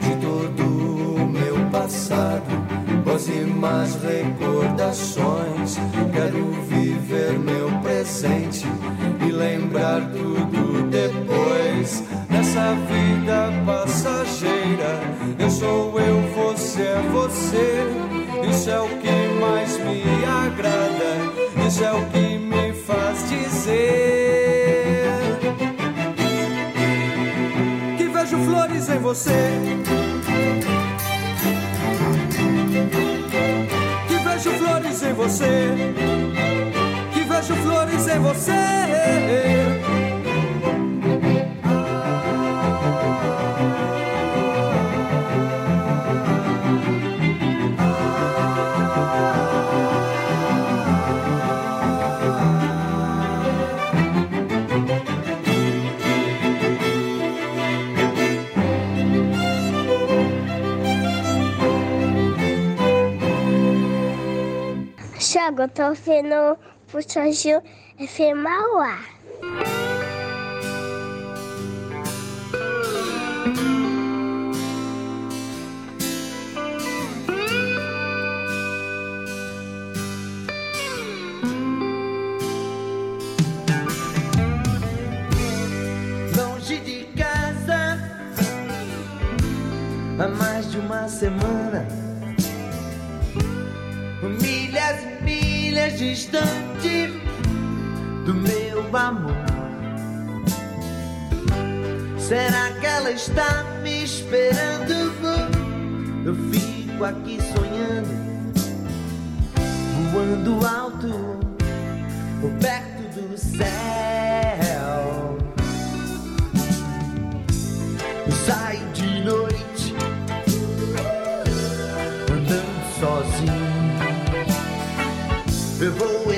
de todo o meu passado, boas e recordações. Quero viver meu presente lembrar tudo depois. Nessa vida passageira, eu sou eu, você é você. Isso é o que mais me agrada, isso é o que me faz dizer que vejo flores em você. Que vejo flores em você. Vejo flores em você. Eu tô ouvindo Puxa Gil FM Mauá. longe de casa há mais de uma semana. Milhas e milhas distante do meu amor. Será que ela está me esperando? Eu fico aqui sonhando, voando alto, perto do céu. Sai de noite andando sozinho. Eu vou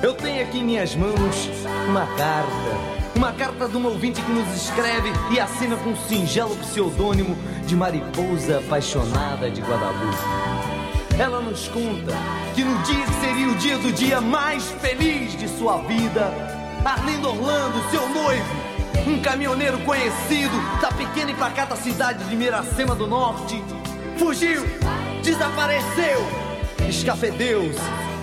Eu tenho aqui em minhas mãos uma carta. Uma carta de um ouvinte que nos escreve e assina com o singelo pseudônimo de Mariposa Apaixonada de Guadalupe. Ela nos conta que no dia que seria o dia do dia mais feliz de sua vida, Arlindo Orlando, seu noivo, um caminhoneiro conhecido da pequena e pacata cidade de Miracema do Norte, fugiu, desapareceu, escafedeu-se.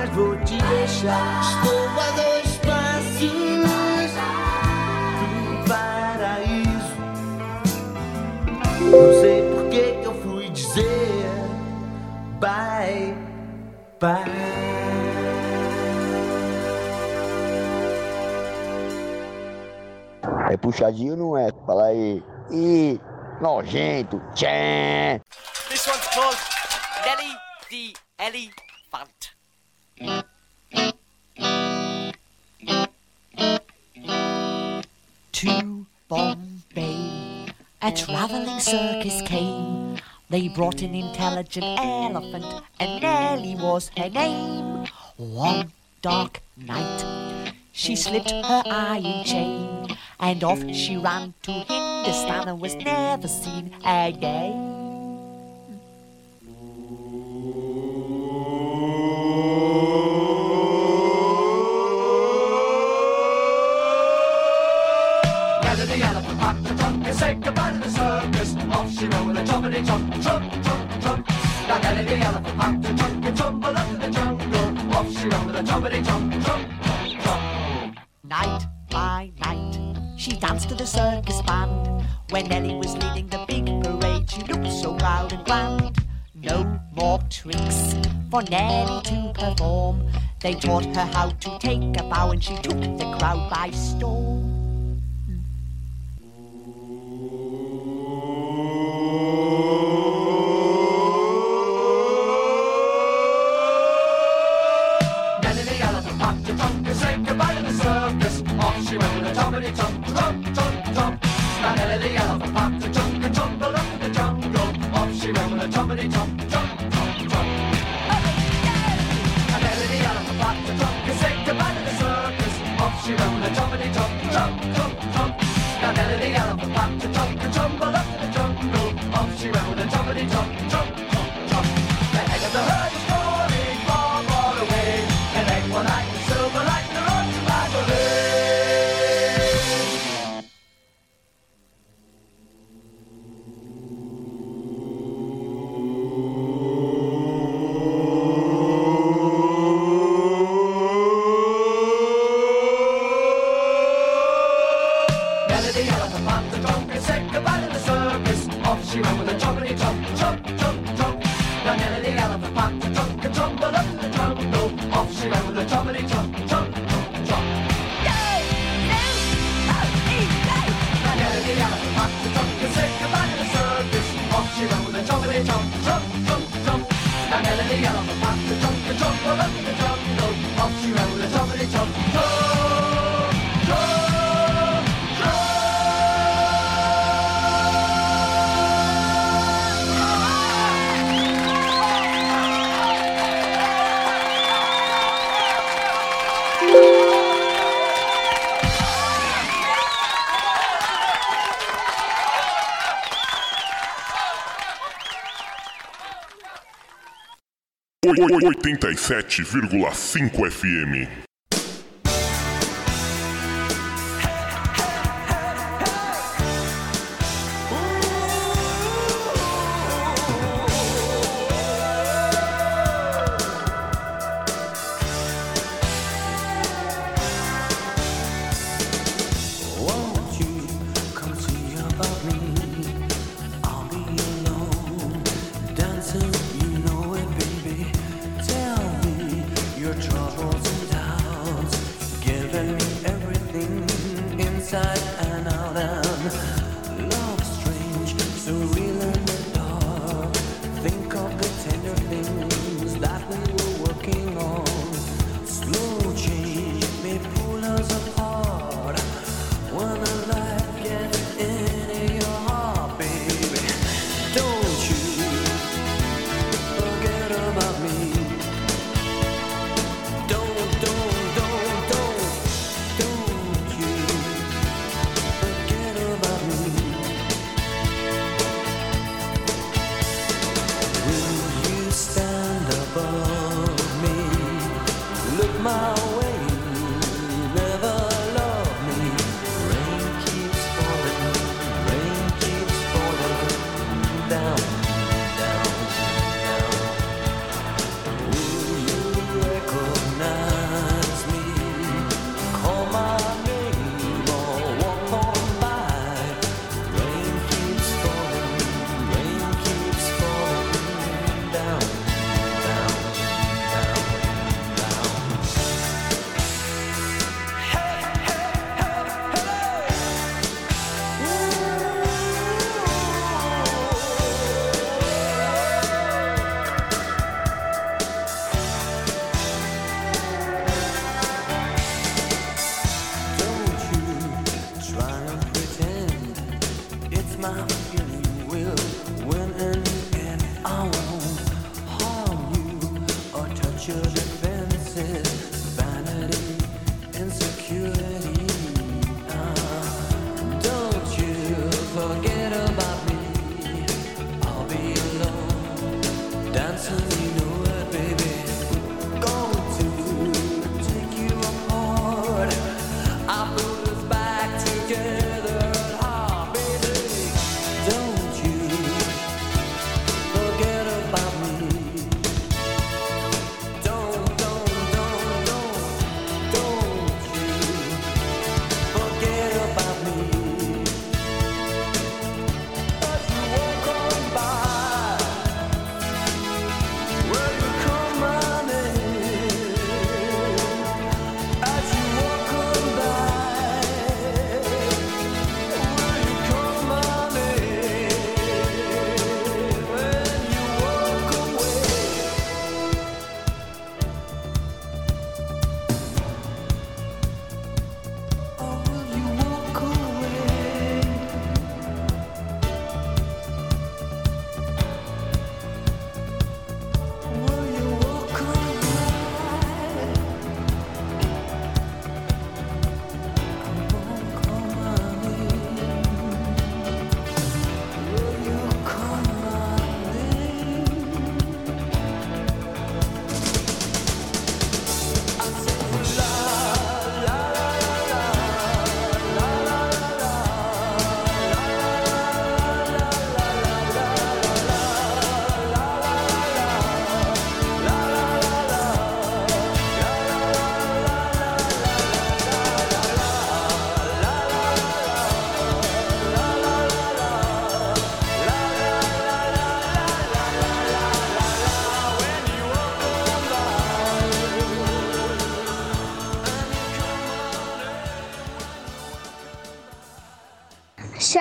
Mais vou te deixar. Estou a dois passos do paraíso. Não sei por que que eu fui dizer bye bye. É puxadinho não é? Fala aí. Ih, nojento. Tchê. This one's called Nelly the Elephant. To Bombay. A traveling circus came. They brought an intelligent elephant, and Nellie was her name. One dark night, she slipped her iron chain, and off she ran to Hindustan and was never seen again. Said goodbye to the circus. Off she rode with a chompity chomp, chomp, chomp, chomp. Like Ellie the elephant, out to chunk and tumble up to the jungle. Off she rode with a chompity chomp, chomp, chomp. Night by night, she danced to the circus band. When Ellie was leading the big parade, she looked so proud and grand. No more tricks for Nelly to perform. They taught her how to take a bow, and she took the crowd by storm. 87,5 FM.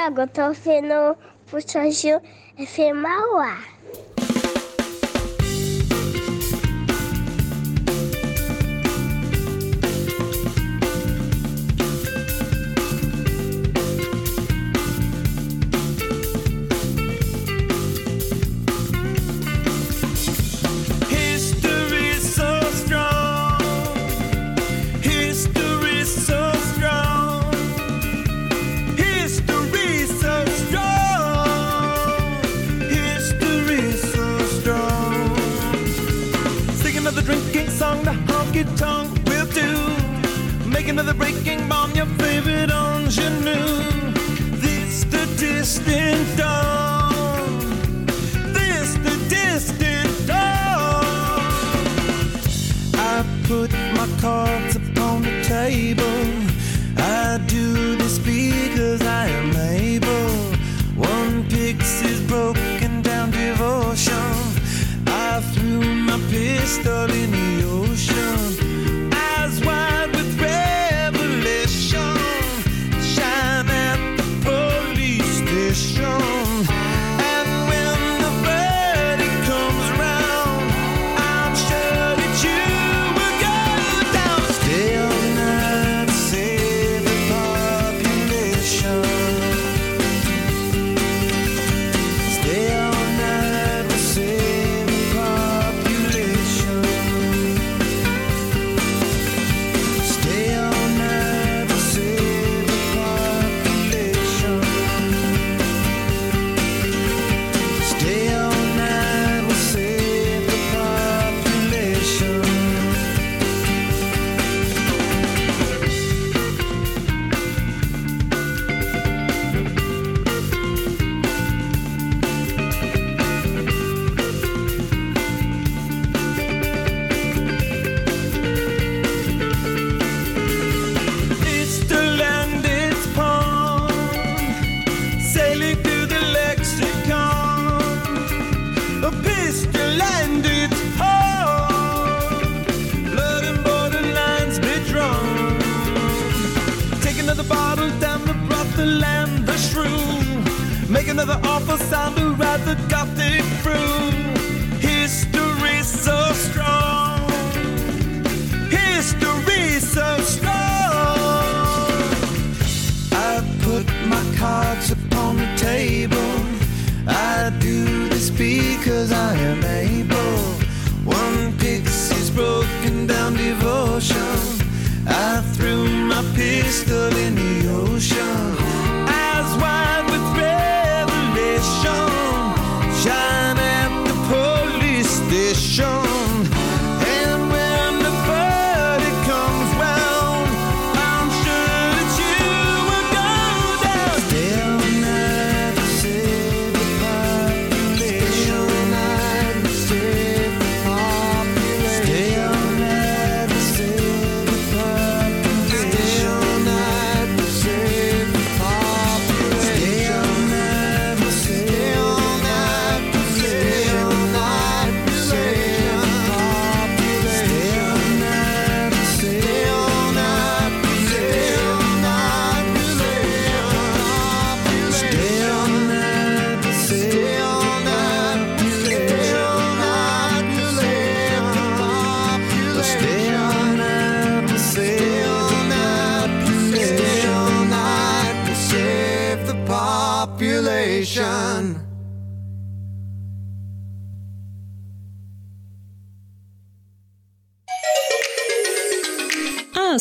Tiago, estou vendo o puxadinho efemeral. table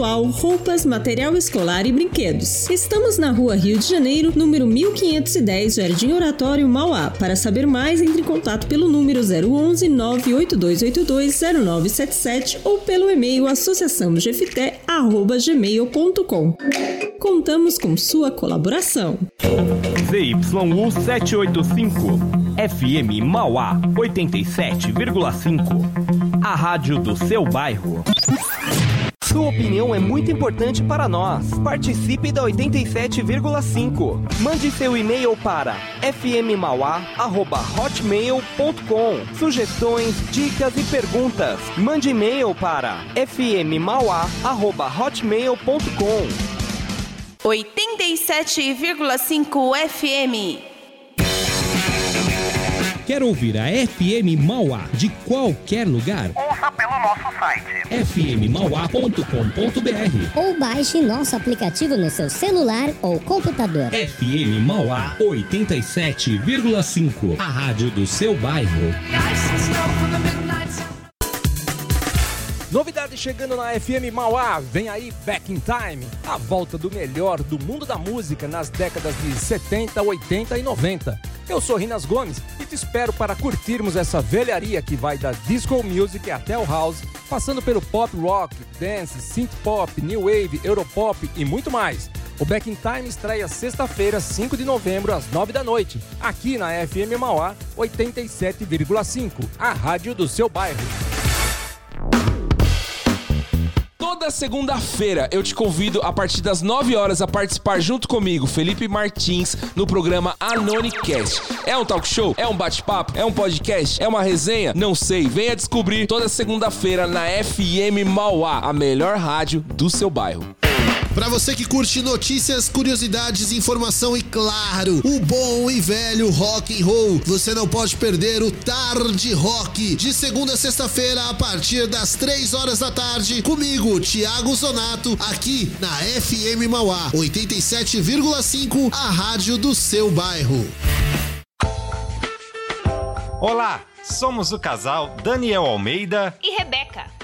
roupas, material escolar e brinquedos. Estamos na rua Rio de Janeiro, número 1510, Jardim Oratório, Mauá. Para saber mais, entre em contato pelo número 011 98282 0977 ou pelo e-mail associaçãogefité.gmail.com. Contamos com sua colaboração. ZYU 785, FM Mauá 87,5. A rádio do seu bairro. Sua opinião é muito importante para nós. Participe da 87,5. Mande seu e-mail para fmmauá@hotmail.com. Sugestões, dicas e perguntas. Mande e-mail para fmmauá@hotmail.com. 87,5 FM. Quer ouvir a FM Mauá de qualquer lugar? Ouça pelo nosso site fmmauá.com.br Ou baixe nosso aplicativo no seu celular ou computador. FM Mauá 87,5. A rádio do seu bairro. Novidade chegando na FM Mauá, vem aí Back in Time, a volta do melhor do mundo da música nas décadas de 70, 80 e 90. Eu sou Rinas Gomes e te espero para curtirmos essa velharia que vai da disco music até o house, passando pelo pop rock, dance, synth pop, new wave, europop e muito mais. O Back in Time estreia sexta-feira, 5 de novembro, às 9 da noite, aqui na FM Mauá 87,5, a rádio do seu bairro. Toda segunda-feira eu te convido a partir das 9 horas a participar junto comigo, Felipe Martins, no programa Anonicast. É um talk show? É um bate-papo? É um podcast? É uma resenha? Não sei. Venha descobrir toda segunda-feira na FM Mauá, a melhor rádio do seu bairro. Para você que curte notícias, curiosidades, informação e claro, o bom e velho rock and roll, você não pode perder o Tarde Rock de segunda a sexta-feira a partir das 3 horas da tarde comigo, Thiago Zonato, aqui na FM Mauá 87,5, a rádio do seu bairro. Olá, somos o casal Daniel Almeida E Rebeca.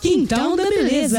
Quintal da Beleza.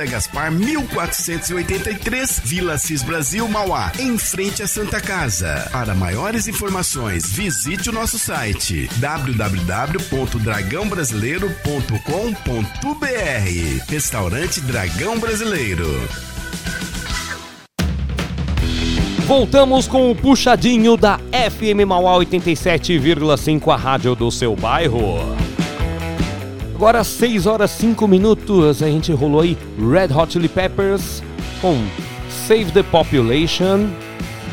Gaspar, 1483, Vila Cis Brasil, Mauá, em frente à Santa Casa. Para maiores informações, visite o nosso site www.dragãobrasileiro.com.br. Restaurante Dragão Brasileiro. Voltamos com o puxadinho da FM Mauá 87,5, a rádio do seu bairro. Agora 6 horas 5 minutos, a gente rolou aí Red Hot Chili Peppers com Save the Population.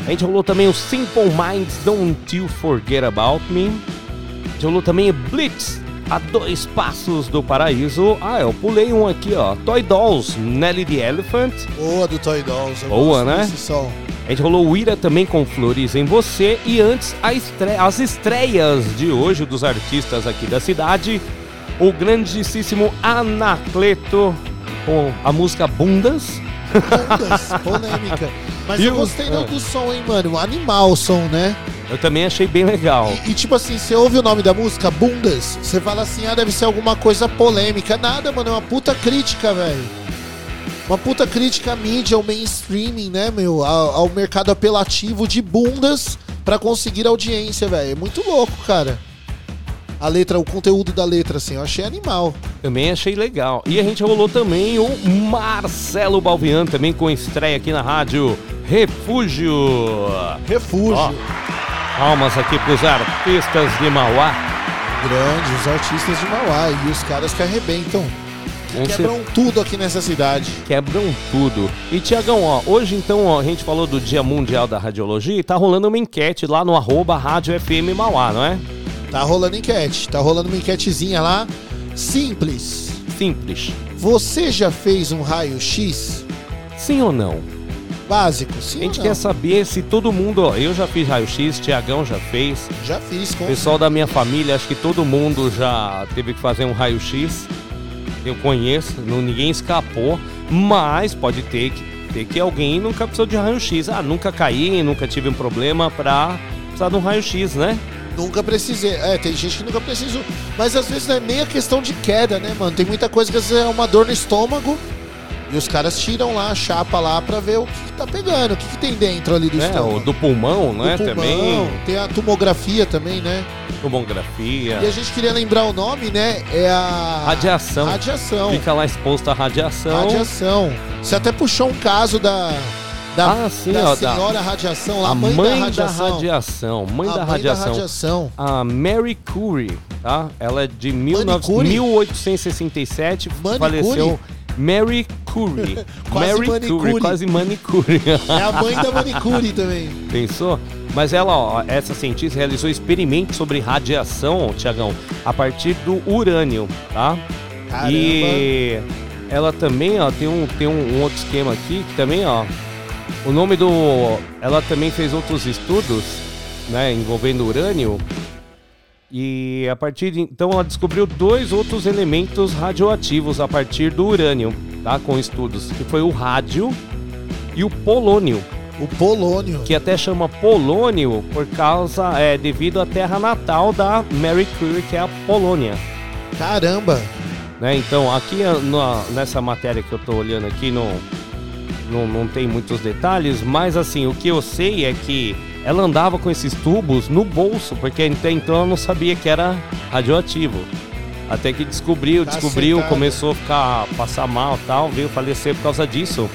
A gente rolou também o Simple Minds Don't You Forget About Me. A gente rolou também Blitz A dois passos do paraíso. Ah, eu pulei um aqui, ó. Toy Dolls, Nelly the Elephant. Boa do Toy Dolls. eu Boa, né? A gente rolou o Ira também com Flores em Você. E antes, estre- as estreias de hoje dos artistas aqui da cidade. O grandíssimo Anacleto com a música Bundas. Bundas, polêmica. Mas E eu o- gostei do, Ah. do som, hein, mano? Animal o som, né? Eu também achei bem legal. E tipo assim, você ouve o nome da música, Bundas, você fala assim, ah, deve ser alguma coisa polêmica. Nada, mano, é uma puta crítica, velho. Uma puta crítica à mídia, ao mainstreaming, né, meu? Ao, ao mercado apelativo de bundas pra conseguir audiência, velho. É muito louco, cara. A letra, o conteúdo da letra, assim, eu achei animal. Também achei legal. E a gente rolou também o Marcelo Balvian, também com estreia aqui na rádio Refúgio. Refúgio. Ó, palmas aqui pros artistas de Mauá. Grande, os artistas de Mauá e os caras que arrebentam. Com Quebram tudo aqui nessa cidade. Quebram tudo. E Tiagão, ó, hoje então ó, a gente falou do Dia Mundial da Radiologia e tá rolando uma enquete lá no arroba Rádio FM Mauá, não é? Tá rolando enquete, tá rolando uma enquetezinha lá. Simples. Simples. Você já fez um raio-x? Sim ou não? Básico, sim A gente quer saber se todo mundo, ó, eu já fiz raio-x, Tiagão já fez. Já fiz, com Pessoal da minha família, acho que todo mundo já teve que fazer um raio-x. Eu conheço, não, ninguém escapou, mas pode ter que, ter que alguém nunca precisou de raio-x. Ah, nunca caí, nunca tive um problema pra precisar de um raio-x, né? Nunca precisei. É, tem gente que nunca precisou. Mas às vezes não é nem a questão de queda, né, mano? Tem muita coisa que às vezes é uma dor no estômago. E os caras tiram lá a chapa lá pra ver o que, que tá pegando, o que, que tem dentro ali do É, estômago. o do pulmão, né? Do pulmão, Também. Tem a tomografia também, né? Tomografia. E a gente queria lembrar o nome, né? É a. Radiação. Radiação. Fica lá exposto à radiação. Radiação. Você até puxou um caso da. Da, Ah, sim, da ó, da- senhora radiação lá, a mãe, mãe da radiação. radiação. Mãe A da mãe da radiação. radiação. A Mary Curie, tá? Ela é de 19... Curie? 1867, Manicure? faleceu. Mary Curie. Quase Mary manicure. Curie, quase manicure. É a mãe da manicure também. Pensou? Mas ela, ó, essa cientista realizou experimentos sobre radiação, Tiagão, a partir do urânio, tá? Caramba. E ela também, ó, tem um, tem um, um outro esquema aqui que também, ó. O nome do. Ela também fez outros estudos, né, envolvendo urânio. E a partir de então ela descobriu dois outros elementos radioativos a partir do urânio, tá? Com estudos, que foi o rádio e o polônio. O polônio. Que até chama polônio por causa, é, devido à terra natal da Mary Curie, que é a Polônia. Caramba. Né? Então, aqui na- nessa matéria que eu tô olhando aqui, não, não, não tem muitos detalhes, mas assim, o que eu sei é que ela andava com esses tubos no bolso, porque até então ela não sabia que era radioativo. Até que descobriu, descobriu, Cacetada. começou a ficar, passar mal e tal, veio falecer por causa disso.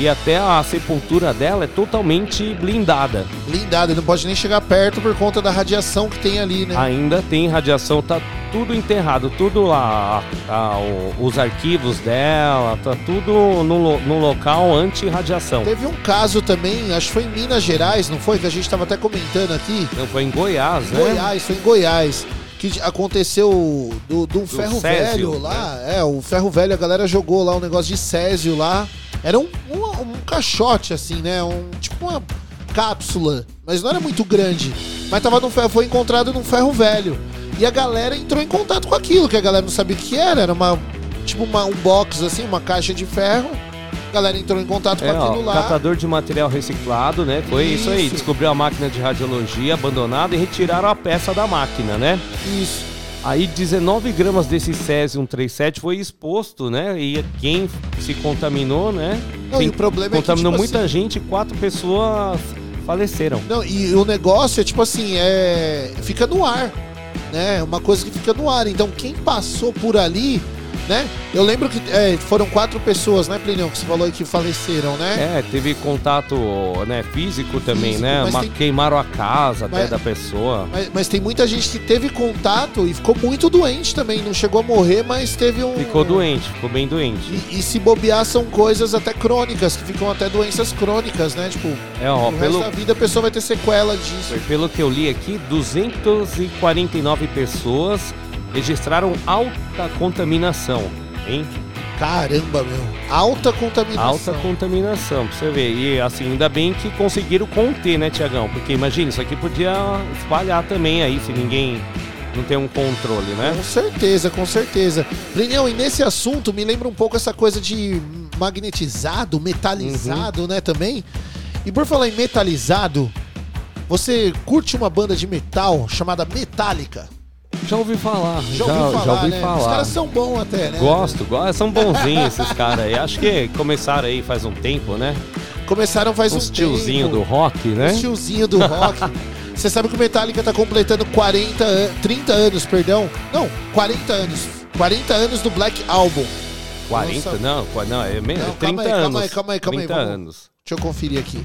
E até a sepultura dela é totalmente blindada. Blindada, não pode nem chegar perto por conta da radiação que tem ali, né? Ainda tem radiação, tá tudo enterrado, tudo lá, os arquivos dela, tá tudo no, no local anti-radiação. Teve um caso também, acho que foi em Minas Gerais, não foi? Que a gente tava até comentando aqui. Não, foi em Goiás, né? Goiás, foi em Goiás. Que aconteceu do, do ferro Césio, velho lá. É, o ferro velho, a galera jogou lá um negócio de Césio lá. Era um, um, um caixote, assim, né? Um, tipo uma cápsula. Mas não era muito grande. Mas tava no ferro, foi encontrado num ferro velho. E a galera entrou em contato com aquilo, que a galera não sabia o que era. Era uma. Tipo uma, um box, assim, uma caixa de ferro. A galera entrou em contato É, com ó, aquilo lá. catador de material reciclado, né? Foi isso. aí, Isso. descobriu a máquina de radiologia abandonada e retiraram a peça da máquina, né? Isso. Aí 19 gramas desse Césio 137 foi exposto, né? E quem se contaminou, né? Não, e o problema é que, contaminou tipo muita assim- gente, quatro pessoas faleceram. Não, e o negócio é tipo assim, é. Fica no ar. Né? É Uma coisa que fica no ar. Então quem passou por ali, né? Eu lembro que é, foram quatro pessoas, né, Plinião, que você falou aí que faleceram, né? É, teve contato né, físico também, Físico, né? mas Ma- tem- Queimaram a casa até Mas- da pessoa. Mas, mas tem muita gente que teve contato e ficou muito doente também. Não chegou a morrer, mas teve um. Ficou doente, ficou bem doente. E, e se bobear são coisas até crônicas, que ficam até doenças crônicas, né? Tipo, É, ó, pelo, resto da vida a pessoa vai ter sequela disso. pelo que eu li aqui, 249 pessoas registraram alta contaminação, hein? Caramba, meu. Alta contaminação. Alta contaminação, pra você ver. E assim, ainda bem que conseguiram conter, né, Tiagão? Porque imagina, isso aqui podia espalhar também aí, se ninguém não tem um controle, né? Com certeza, com certeza. Plinião, e nesse assunto me lembra um pouco essa coisa de magnetizado, metalizado, né, também. E por falar em metalizado, você curte uma banda de metal chamada Metallica? Já ouvi falar. Já ouviu falar, já ouvi né? falar. Os caras são bons até, né? Gosto, gosto. São bonzinhos esses caras aí. Acho que começaram aí faz um tempo, né? Começaram faz Uns um tiozinho tempo. do rock, né? Os tiozinho do rock. Você sabe que o Metallica tá completando 40, an- 30 anos, perdão. Não, 40 anos. 40 anos do Black Album. 40? Não, qua- não, é menos. Não, 30 calma aí, anos. calma aí, calma aí, calma aí. 30 vamos- anos. Deixa eu conferir aqui.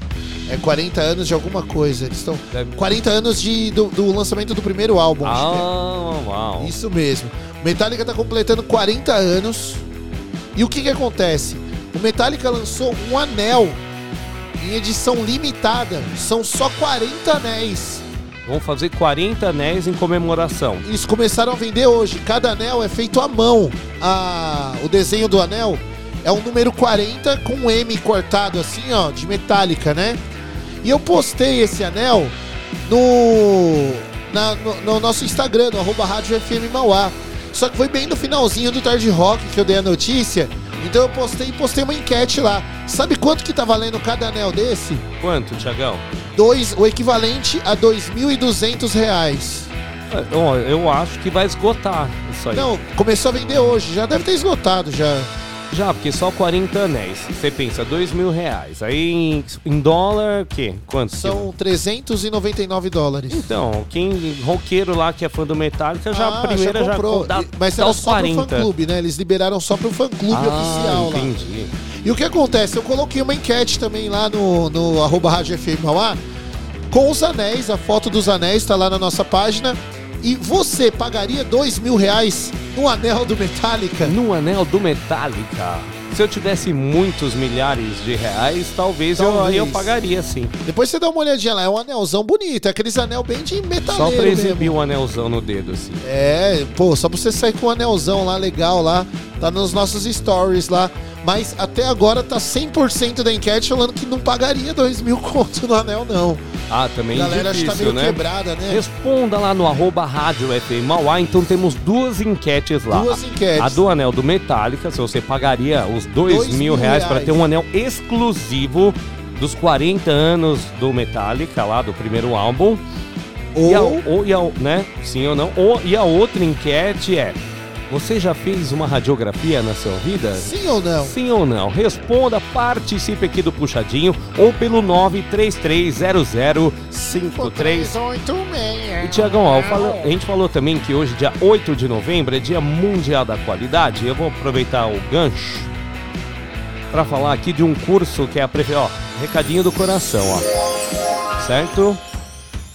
É 40 anos de alguma coisa. Eles estão. 40 anos de, do, do lançamento do primeiro álbum. é. Ah, uau. Isso mesmo. O Metallica tá completando 40 anos. E o que que acontece? O Metallica lançou um anel em edição limitada. São só 40 anéis. Vamos fazer 40 anéis em comemoração. Eles começaram a vender hoje. Cada anel é feito à mão. A- o desenho do anel é um número 40 com um M cortado assim, ó, de metálica, né? E eu postei esse anel no, na- no, no nosso Instagram, no arroba Rádio FM Mauá. Só que foi bem no finalzinho do Tarde Rock que eu dei a notícia. Então eu postei postei uma enquete lá. Sabe quanto que tá valendo cada anel desse? Quanto, Tiagão? Dois, o equivalente a 2.200 reais. Ó, Eu acho que vai esgotar isso aí. Não, começou a vender hoje, já deve ter esgotado já. Já, porque só 40 anéis. Você pensa, 2 mil reais. Aí em, em dólar, o quê? Quanto? São 399 dólares. Então, quem roqueiro lá que é fã do Metallica já Ah, a primeira já, comprou. dá, E- Mas dá era só 40. pro fã clube, né? Eles liberaram só pro fã clube ah, oficial lá. entendi. E o que acontece? Eu coloquei uma enquete também lá no, no arroba Rádio FM Mauá com os anéis, a foto dos anéis tá lá na nossa página. E você pagaria dois mil reais no anel do Metallica? No anel do Metallica. Se eu tivesse muitos milhares de reais, talvez, Eu, Talvez. aí eu pagaria sim. Depois você dá uma olhadinha lá, é um anelzão bonito, é aqueles anel bem de metaleiro Só pra mesmo. exibir o anelzão no dedo, assim. É, pô, só pra você sair com um anelzão lá legal lá, tá nos nossos stories lá. Mas até agora tá 100% da enquete falando que não pagaria 2 mil conto no anel, não. Ah, também A galera acho que difícil, tá meio né? quebrada, né? Responda lá no arroba rádio FM Mauá. Então temos duas enquetes lá. Duas enquetes. A do anel do Metallica, se você pagaria os dois, Dois mil mil reais para reais. ter um anel exclusivo dos 40 anos do Metallica lá, do primeiro álbum. Ou, E a, ou, e a, né? Sim ou não? Ou, e a outra enquete é: Você já fez uma radiografia na sua vida? Sim ou não? Sim ou não? Responda, participe aqui do Puxadinho ou pelo 9330053. E Tiagão, a gente falou também que hoje, dia 8 de novembro, é dia mundial da qualidade. Eu vou aproveitar o gancho para falar aqui de um curso que é a prefe... ó, recadinho do coração, ó. Certo?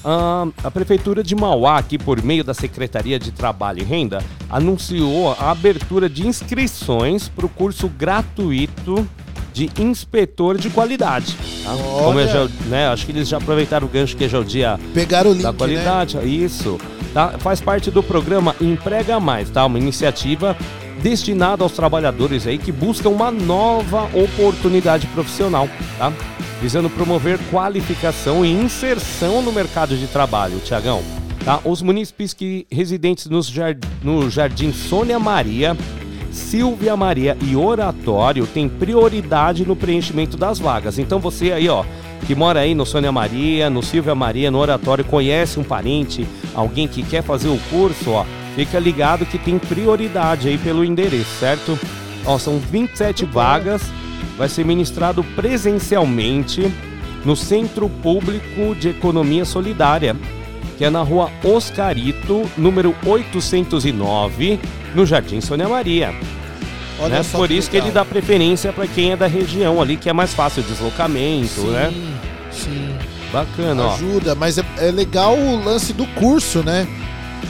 A Prefeitura de Mauá, aqui por meio da Secretaria de Trabalho e Renda, anunciou a abertura de inscrições para o curso gratuito de inspetor de qualidade. tá? Como eu já, né, acho que eles já aproveitaram o gancho que já é o dia Pegaram o link, da qualidade, isso. Tá? Faz parte do programa Emprega Mais, tá? Uma iniciativa destinada aos trabalhadores aí que buscam uma nova oportunidade profissional, tá? Visando promover qualificação e inserção no mercado de trabalho, Tiagão. Tá? Os munícipes que residentes nos jar- no Jardim Sônia Maria, Silvia Maria e Oratório têm prioridade no preenchimento das vagas. Então você aí, ó, que mora aí no Sônia Maria, no Silvia Maria, no Oratório, conhece um parente, alguém que quer fazer o curso, ó, fica ligado que tem prioridade aí pelo endereço, certo? Ó, são 27 vagas, vai ser ministrado presencialmente no Centro Público de Economia Solidária, que é na rua Oscarito, número 809, no Jardim Sônia Maria. Olha né? só Por que isso que legal. ele dá preferência para quem é da região ali, que é mais fácil o deslocamento, né? Sim. Bacana, ó. Ajuda, mas é, é legal o lance do curso, né?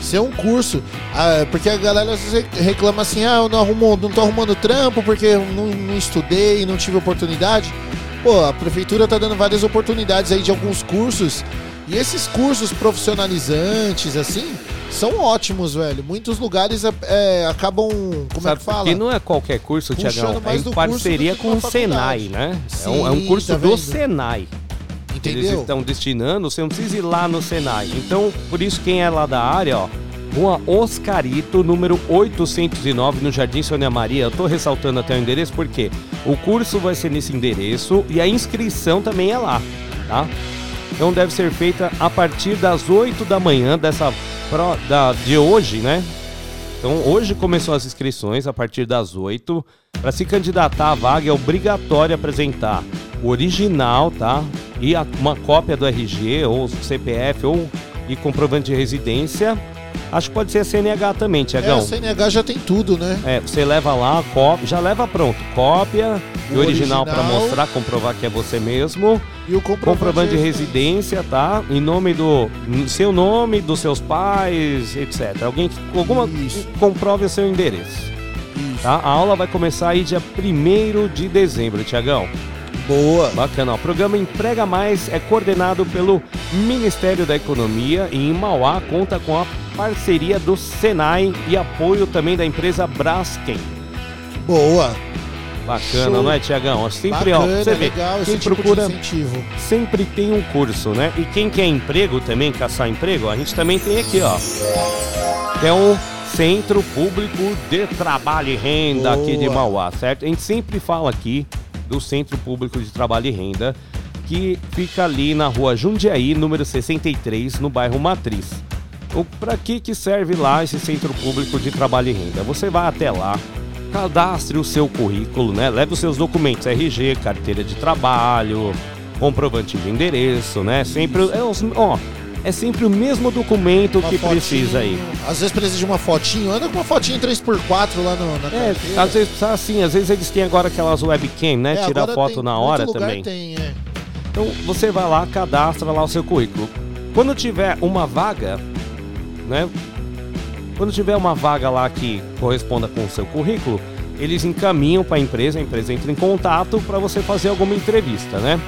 Ser um curso. Ah, porque a galera às vezes reclama assim: ah, eu não, arrumo, não tô arrumando trampo porque eu não, não estudei, não tive oportunidade. Pô, a prefeitura tá dando várias oportunidades aí de alguns cursos. E esses cursos profissionalizantes, assim, são ótimos, velho. Muitos lugares é, é, acabam, como é Sabe, que fala? Porque não é qualquer curso, Tiagão. É em parceria com o Senai, né? é, um, é um Sim, curso tá do? Senai. Eles Entendeu? estão destinando, você não precisa ir lá no Senai. Então, por isso, quem é lá da área, ó, Rua Oscarito, número 809, no Jardim Sônia Maria. Eu tô ressaltando até o endereço porque o curso vai ser nesse endereço e a inscrição também é lá, tá? Então deve ser feita a partir das 8 da manhã dessa pro- da, de hoje, né? Então hoje começou as inscrições a partir das 8. Para se candidatar à vaga é obrigatório apresentar original, tá? E a- uma cópia do RG ou CPF ou e comprovante de residência. Acho que pode ser a CNH também, É, Tiagão. a CNH já tem tudo, né? É, você leva lá, cópia, já leva pronto, cópia e O original para original. mostrar, comprovar que é você mesmo. E o comprovante, de residência, tá? Em nome do seu nome, dos seus pais, etc. Alguém que alguma que comprove o seu endereço. Tá? A aula vai começar aí dia 1 de dezembro, Tiagão. Boa. Bacana. ó. O programa Emprega Mais é coordenado pelo Ministério da Economia e em Mauá conta com a parceria do Senai e apoio também da empresa Braskem. Boa. Bacana, Show. não é, Tiagão? Sempre, ó, Bacana, você vê, legal quem tipo procura sempre tem um curso, né? E quem quer emprego também, caçar emprego, a gente também tem aqui, ó. Que é o Centro Público de Trabalho e Renda aqui de Boa. Mauá, certo? A gente sempre fala aqui do Centro Público de Trabalho e Renda, que fica ali na rua Jundiaí, número 63, no bairro Matriz. O para que que serve lá esse Centro Público de Trabalho e Renda? Você vai até lá, cadastre o seu currículo, né? Leve os seus documentos, RG, carteira de trabalho, comprovante de endereço, né? Sempre, é, os- ó, é sempre o mesmo documento Uma que fotinho. precisa aí. Às vezes precisa de uma fotinho. Anda com uma fotinho 3x4 lá no, na É, carteira. às vezes assim, às vezes eles têm agora aquelas webcam, né? É, Tirar foto na hora também. Tem, é. Então você vai lá, cadastra lá o seu currículo. Quando tiver uma vaga, né? Quando tiver uma vaga lá que corresponda com o seu currículo, eles encaminham para a empresa, a empresa entra em contato para você fazer alguma entrevista, né?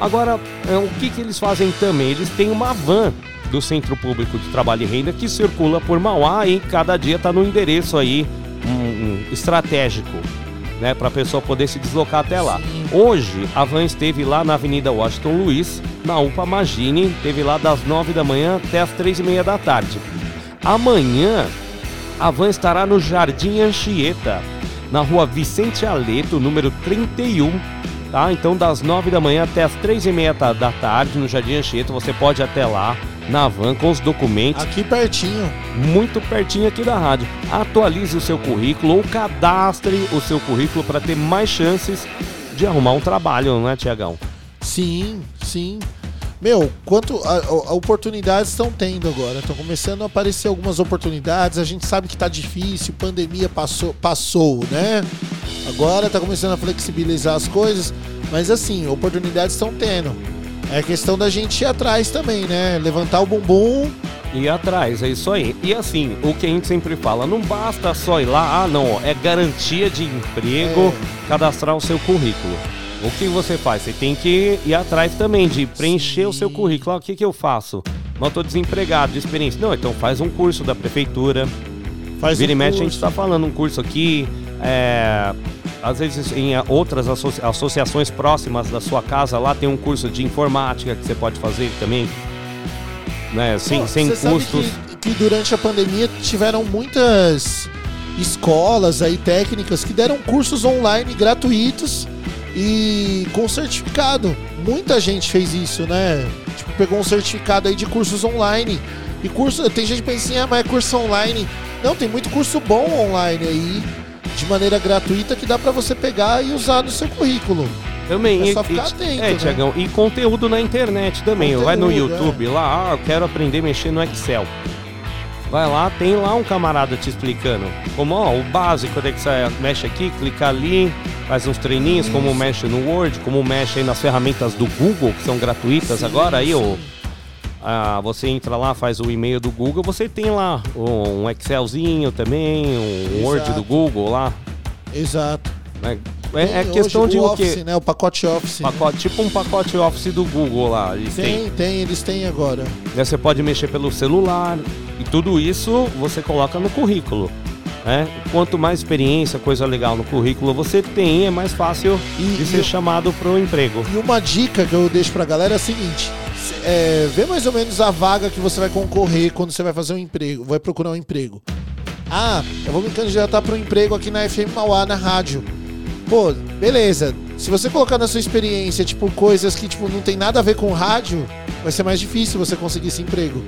Agora, é, o que, que eles fazem também? Eles têm uma van do Centro Público de Trabalho e Renda que circula por Mauá e cada dia está no endereço aí um, um estratégico, né, para a pessoa poder se deslocar até lá. Hoje a van esteve lá na Avenida Washington Luiz, na UPA Magine, esteve lá das 9 da manhã até as três e meia da tarde. Amanhã a van estará no Jardim Anchieta, na rua Vicente Aleto, número 31. Tá? Então, das 9 da manhã até as 3 e meia da da tarde, no Jardim Anchieta, você pode ir até lá na van com os documentos. Aqui pertinho. Muito pertinho aqui da rádio. Atualize o seu currículo ou cadastre o seu currículo para ter mais chances de arrumar um trabalho, não é, Tiagão? Sim, sim. Meu, quanto a, a- oportunidades estão tendo agora. Estão começando a aparecer algumas oportunidades. A gente sabe que tá difícil, pandemia passou, passou, né? Agora tá começando a flexibilizar as coisas. Mas assim, oportunidades estão tendo. É questão da gente ir atrás também, né? Levantar o bumbum. Ir atrás, é isso aí. E assim, o que a gente sempre fala, não basta só ir lá, ah não, é garantia de emprego, cadastrar o seu currículo. O que você faz? Você tem que ir atrás também de preencher o seu currículo. Ah, o que, que eu faço? Não estou desempregado, de experiência. Não, então faz um curso da prefeitura. Faz Vira um e mexe, a gente curso. está falando um curso aqui. é, às vezes em outras associa- associações próximas da sua casa, lá tem um curso de informática que você pode fazer também. Né? Sem, Pô, sem você sabe custos. Que, que durante a pandemia tiveram muitas escolas aí técnicas que deram cursos online gratuitos e com certificado. Muita gente fez isso, né? Tipo, pegou um certificado aí de cursos online. E curso, tem gente que pensa assim, ah, mas é curso online. Não, tem muito curso bom online aí, de maneira gratuita, que dá pra você pegar e usar no seu currículo. Também. É só e- ficar e- atento, É, né? Tiagão. E conteúdo na internet também. Vai no Conteúdo, YouTube lá, ah, eu quero aprender a mexer no Excel. Vai lá, tem lá um camarada te explicando. Como, ó, o básico é que você mexe aqui, clica ali, faz uns treininhos, como mexe no Word, como mexe aí nas ferramentas do Google, que são gratuitas agora. Aí, ó, ah, você entra lá, faz o e-mail do Google, você tem lá um Excelzinho também, um Word Exato. do Google lá. Exato. né? É, é Tem questão de o o quê? Office, né? O pacote Office. Pacote, tipo um pacote Office do Google lá. Têm. Tem, tem, eles têm agora. Né, Você pode mexer pelo celular e tudo isso você coloca no currículo. Né? Quanto mais experiência, coisa legal no currículo você tem, é mais fácil de ser chamado para o emprego. E uma dica que eu deixo pra galera é a seguinte: é, vê mais ou menos a vaga que você vai concorrer quando você vai fazer um emprego, vai procurar um emprego. Ah, eu vou me candidatar para um emprego aqui na FM Mauá, na rádio. Pô, beleza. Se você colocar na sua experiência, tipo, coisas que tipo, não tem nada a ver com rádio, vai ser mais difícil você conseguir esse emprego.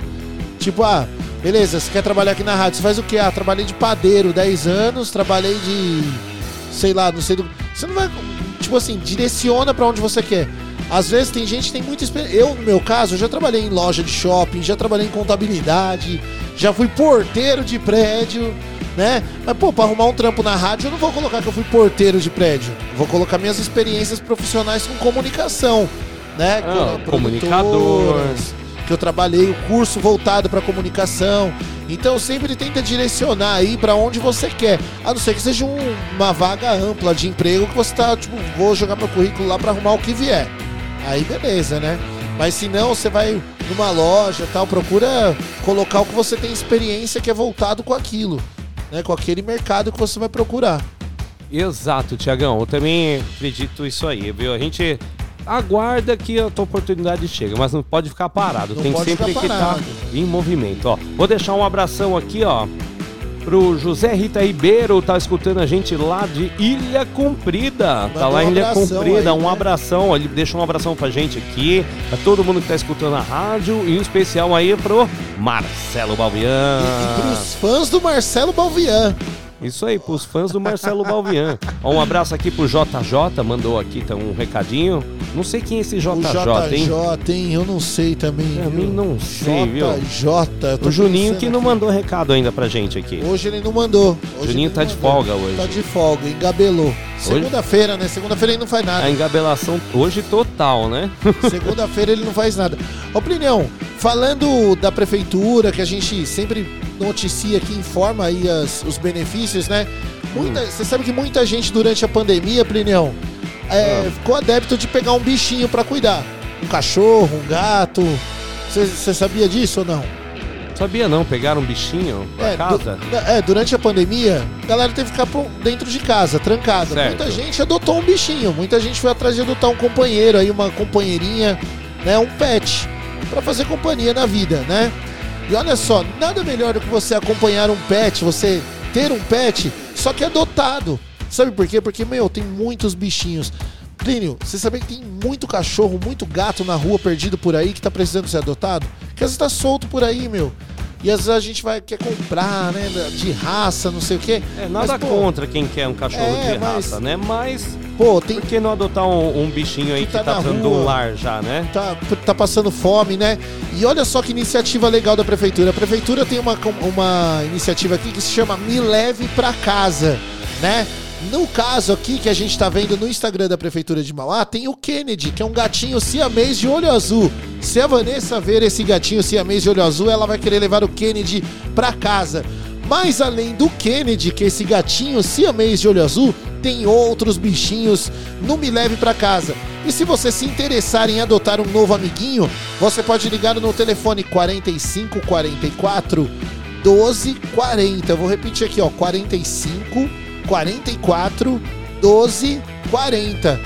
Tipo, ah, beleza, você quer trabalhar aqui na rádio, você faz o quê? Ah, trabalhei de padeiro 10 anos, trabalhei de. sei lá, não sei do. Você não vai. Tipo assim, direciona pra onde você quer. Às vezes tem gente que tem muita experiência. Eu, no meu caso, já trabalhei em loja de shopping, já trabalhei em contabilidade, já fui porteiro de prédio, né? Mas, pô, pra arrumar um trampo na rádio, eu não vou colocar que eu fui porteiro de prédio. Vou colocar minhas experiências profissionais com comunicação, né? Ah, Com comunicador. Que eu trabalhei o curso voltado pra comunicação. Então sempre tenta direcionar aí pra onde você quer. A não ser que seja um- uma vaga ampla de emprego que você tá, tipo, vou jogar meu currículo lá pra arrumar o que vier. Aí beleza, né? Mas se não, você vai numa loja tal, procura colocar o que você tem experiência que é voltado com aquilo, né? Com aquele mercado que você vai procurar. Exato, Tiagão. Eu também acredito isso aí, viu? A gente aguarda que a tua oportunidade chega, mas não pode ficar parado. Não Tem pode sempre que estar parado. em movimento, ó. Vou deixar um abração aqui, ó. Pro José Rita Ribeiro, tá escutando a gente lá de Ilha Comprida. tá Mandou lá em um Ilha Comprida, aí, um né? abração. Ele deixou um abração pra gente aqui, pra todo mundo que tá escutando a rádio, e um especial aí pro Marcelo Balbian. E pros fãs do Marcelo Balvian. Isso aí, pros fãs do Marcelo Balvian. Ó, um abraço aqui pro JJ, mandou aqui tá, um recadinho. Não sei quem é esse O JJ, hein? JJ, hein? Eu não sei também. Também não sei, viu? JJ. O Juninho que não mandou recado ainda pra gente aqui. Hoje ele não mandou. Hoje Juninho tá não de mandou. folga hoje. Tá de folga, engabelou. Segunda-feira, né? Segunda-feira ele não faz nada. A engabelação hoje total, né? Segunda-feira ele não faz nada. Ô, Plinião, falando da prefeitura, que a gente sempre noticia aqui, informa aí as- os benefícios, né? Muita- Você sabe que muita gente durante a pandemia, Plinião, é, ficou adepto de pegar um bichinho pra cuidar. Um cachorro, um gato. Você sabia disso ou não? Sabia não, pegaram um bichinho pra É, casa? du- é, durante a pandemia, a galera teve que ficar dentro de casa, trancada. Certo. Muita gente adotou um bichinho, muita gente foi atrás de adotar um companheiro aí, uma companheirinha, né, um pet, pra fazer companhia na vida, né? E olha só, nada melhor do que você acompanhar um pet, você ter um pet, só que adotado. Sabe por quê? Porque, meu, tem muitos bichinhos. Plínio, você sabia que tem muito cachorro, muito gato na rua perdido por aí que tá precisando ser adotado? Que às vezes tá solto por aí, meu. E às vezes a gente vai quer comprar, né? De raça, não sei o quê. É, nada Mas, pô, contra quem quer um cachorro É, de mas- raça, né? Mas, pô, tem por que não adotar um, um bichinho aí que, tá tá, de rua. um lar já, né? tá, tá passando fome, né? E olha só que iniciativa legal da prefeitura. A prefeitura tem uma, uma iniciativa aqui que se chama Me Leve Pra Casa, né? No caso aqui que a gente tá vendo no Instagram da prefeitura de Mauá, tem o Kennedy, que é um gatinho siamês de olho azul. Se a Vanessa ver esse gatinho siamês de olho azul, ela vai querer levar o Kennedy pra casa. Mas além do Kennedy, que é esse gatinho siamês de olho azul, tem outros bichinhos no Me Leve Pra Casa. E se você se interessar em adotar um novo amiguinho, você pode ligar no telefone 4544 1240. Eu vou repetir aqui, ó, 45 44 12 40.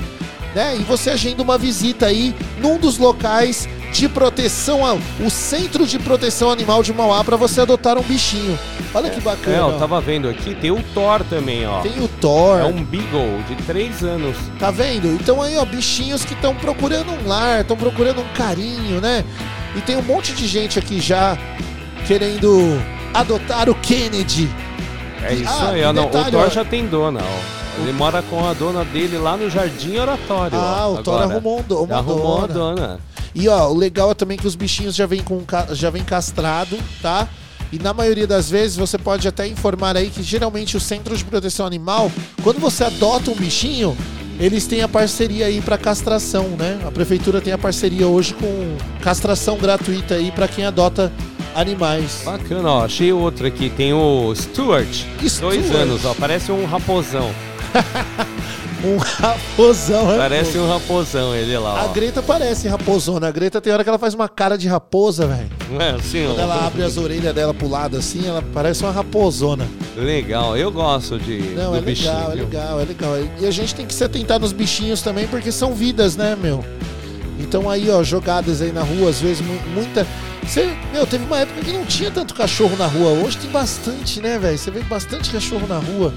Né? E você agenda uma visita aí num dos locais de proteção, o Centro de Proteção Animal de Mauá para você adotar um bichinho. Olha que bacana. É, eu tava vendo aqui, tem o Thor também, ó. Tem o Thor. É um Beagle de 3 anos. Tá vendo? Então aí, ó, bichinhos que estão procurando um lar, estão procurando um carinho, né? E tem um monte de gente aqui já querendo adotar o Kennedy. É isso Ah, aí, ó. Não, detalhe, o Thor ó. já tem dona, ó. Ele mora com a dona dele lá no Jardim Oratório. Ah, ó, o Thor arrumou, um uma Arrumou a dona. dona. E ó, o legal é também que os bichinhos já vêm com já vem castrado, tá? E na maioria das vezes você pode até informar aí que geralmente o Centro de Proteção Animal, quando você adota um bichinho, eles têm a parceria aí pra castração, né? A prefeitura tem a parceria hoje com castração gratuita aí pra quem adota animais. Bacana, ó. Achei outro aqui. Tem o Stuart. Dois Stuart. anos, ó. Parece um raposão. Um raposão, é Parece um raposão ele lá, A ó. Greta parece raposona. A Greta tem hora que ela faz uma cara de raposa, velho. É assim, Quando ó. ela abre as orelhas dela pro lado assim, ela parece uma raposona. Legal, eu gosto de Não, do é bichinho. legal, é viu? legal, é legal. E a gente tem que se atentar nos bichinhos também, porque são vidas, né, meu? Então aí, ó, jogadas aí na rua, às vezes mu- muita. Você, meu, teve uma época que não tinha tanto cachorro na rua. Hoje tem bastante, né, velho? Você vê bastante cachorro na rua.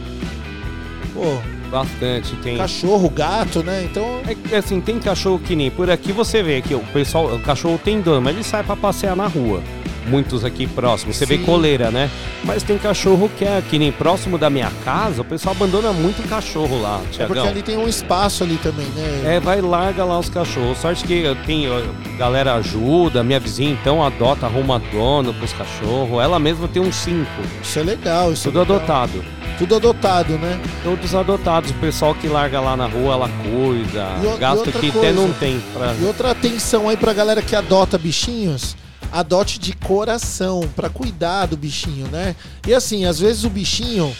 Pô, Bastante, tem. cachorro, gato, né? Então. É assim, tem cachorro que nem por aqui você vê que o pessoal, o cachorro tem dono, mas ele sai pra passear na rua. Muitos aqui próximos, você vê Sim. coleira, né? Mas tem cachorro que é que nem próximo da minha casa, o pessoal abandona muito cachorro lá, É porque ali tem um espaço ali também, né? É, vai larga lá os cachorros. Sorte que eu tenho, a galera ajuda, minha vizinha então adota, arruma dono pros cachorros. Ela mesma tem uns cinco. Isso é legal, isso Tudo é legal. adotado. Tudo adotado, né? Todos adotados. O pessoal que larga lá na rua, ela cuida. O- Gasto que até coisa. não tem pra. E outra atenção aí pra galera que adota bichinhos, adote de coração, pra cuidar do bichinho, né? E assim, às vezes o bichinho,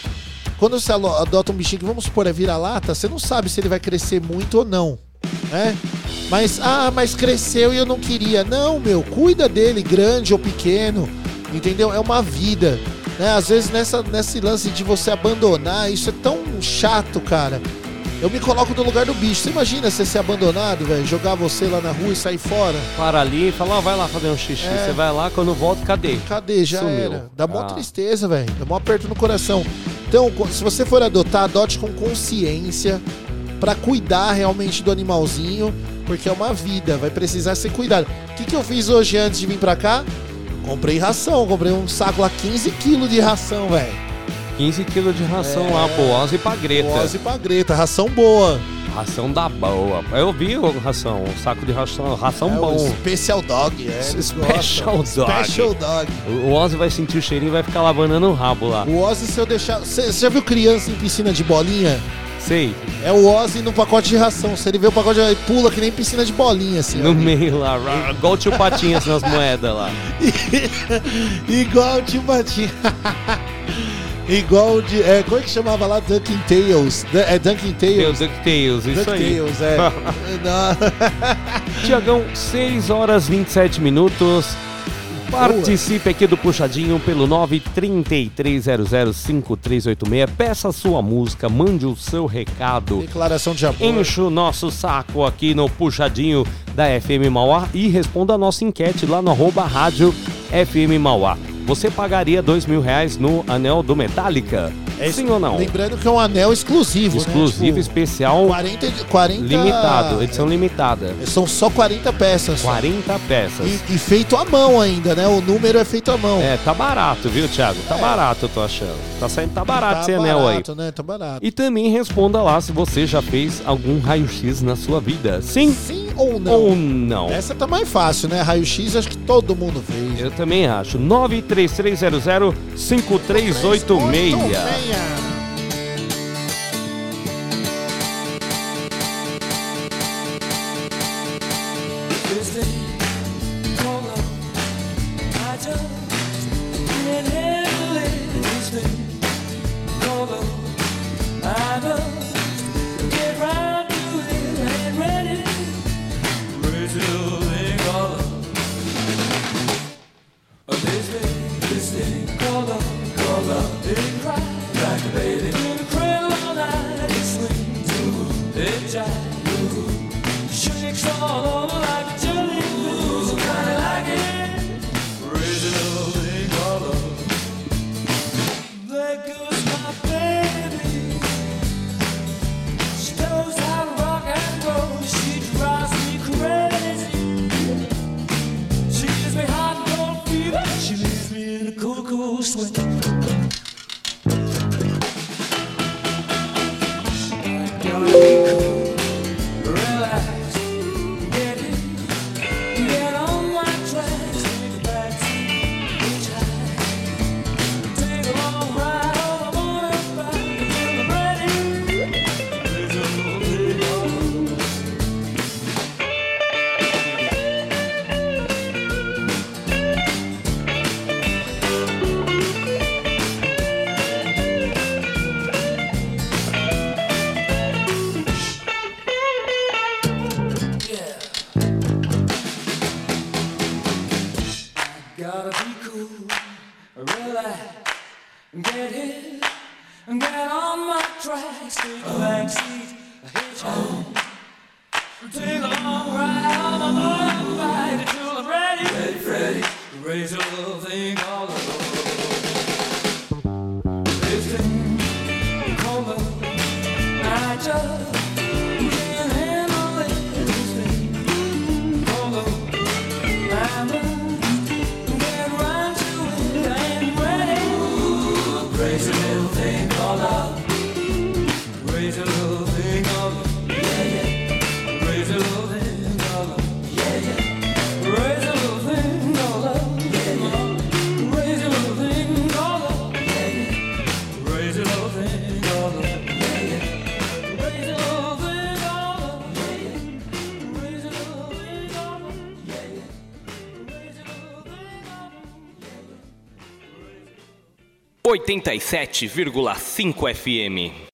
quando você adota um bichinho que vamos supor é vira-lata, você não sabe se ele vai crescer muito ou não, né? Mas, ah, mas cresceu e eu não queria. Não, meu, cuida dele, grande ou pequeno, entendeu? É uma vida. Né? Às vezes nessa, nesse lance de você abandonar, isso é tão chato, cara. Eu me coloco no lugar do bicho. Você imagina você ser abandonado, velho? Jogar você lá na rua e sair fora? Para ali e fala, ó, vai lá fazer um xixi. É. Você vai lá, quando volta, cadê? Cadê? Já Sumiu. era. Dá mó Ah. tristeza, velho. Dá mó aperto no coração. Então, se você for adotar, adote com consciência pra cuidar realmente do animalzinho, porque é uma vida, vai precisar ser cuidado. O que, que eu fiz hoje antes de vir pra cá? Comprei ração, comprei um saco lá, 15 quilos de ração, velho. 15 quilos de ração É. lá, Ozzy e pra Greta. Ozzy pra Greta, ração boa. Ração da boa. Eu vi o ração, um saco de ração, ração É o bom. Special Dog, é. Special gostam. Dog. Special Dog. O Ozzy vai sentir o cheirinho e vai ficar lavando no rabo lá. O Ozzy, se eu deixar. Você já viu criança em piscina de bolinha? Sei. É o Ozzy no pacote de ração. Se ele vê o pacote ele pula que nem piscina de bolinha, assim. No ó. meio lá, igual o tio Patinhas nas moedas lá. Igual o tio Patinha. Igual de. É, como é que chamava lá? Dunkin' Tales. Du- É Dunkin' Tem o Tales. Isso aí. DuckTales, é. Tiagão, 6 horas 27 minutos. Participe aqui do Puxadinho pelo 933005386. Peça sua música, mande o seu recado. Declaração de amor. Enche o nosso saco aqui no Puxadinho da FM Mauá e responda a nossa enquete lá no arroba rádio FM Mauá. Você pagaria dois mil reais no anel do Metallica? Sim ou não? Lembrando que é um anel exclusivo, Exclusivo, né? Tipo, especial, 40, 40 limitado, edição limitada. São só 40 peças. 40 peças. E, e feito à mão ainda, né? O número é feito à mão. É, tá barato, viu, Thiago? Tá barato, eu tô achando. Tá saindo, tá barato tá esse anel aí. barato, né? Tá barato. E também responda lá se você já fez algum raio-x na sua vida. Sim? Sim ou não? Ou não? Essa tá mais fácil, né? Raio-X acho que todo mundo fez. Eu também acho. 93300 5386. 87,5 FM.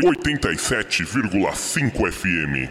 87,5 FM.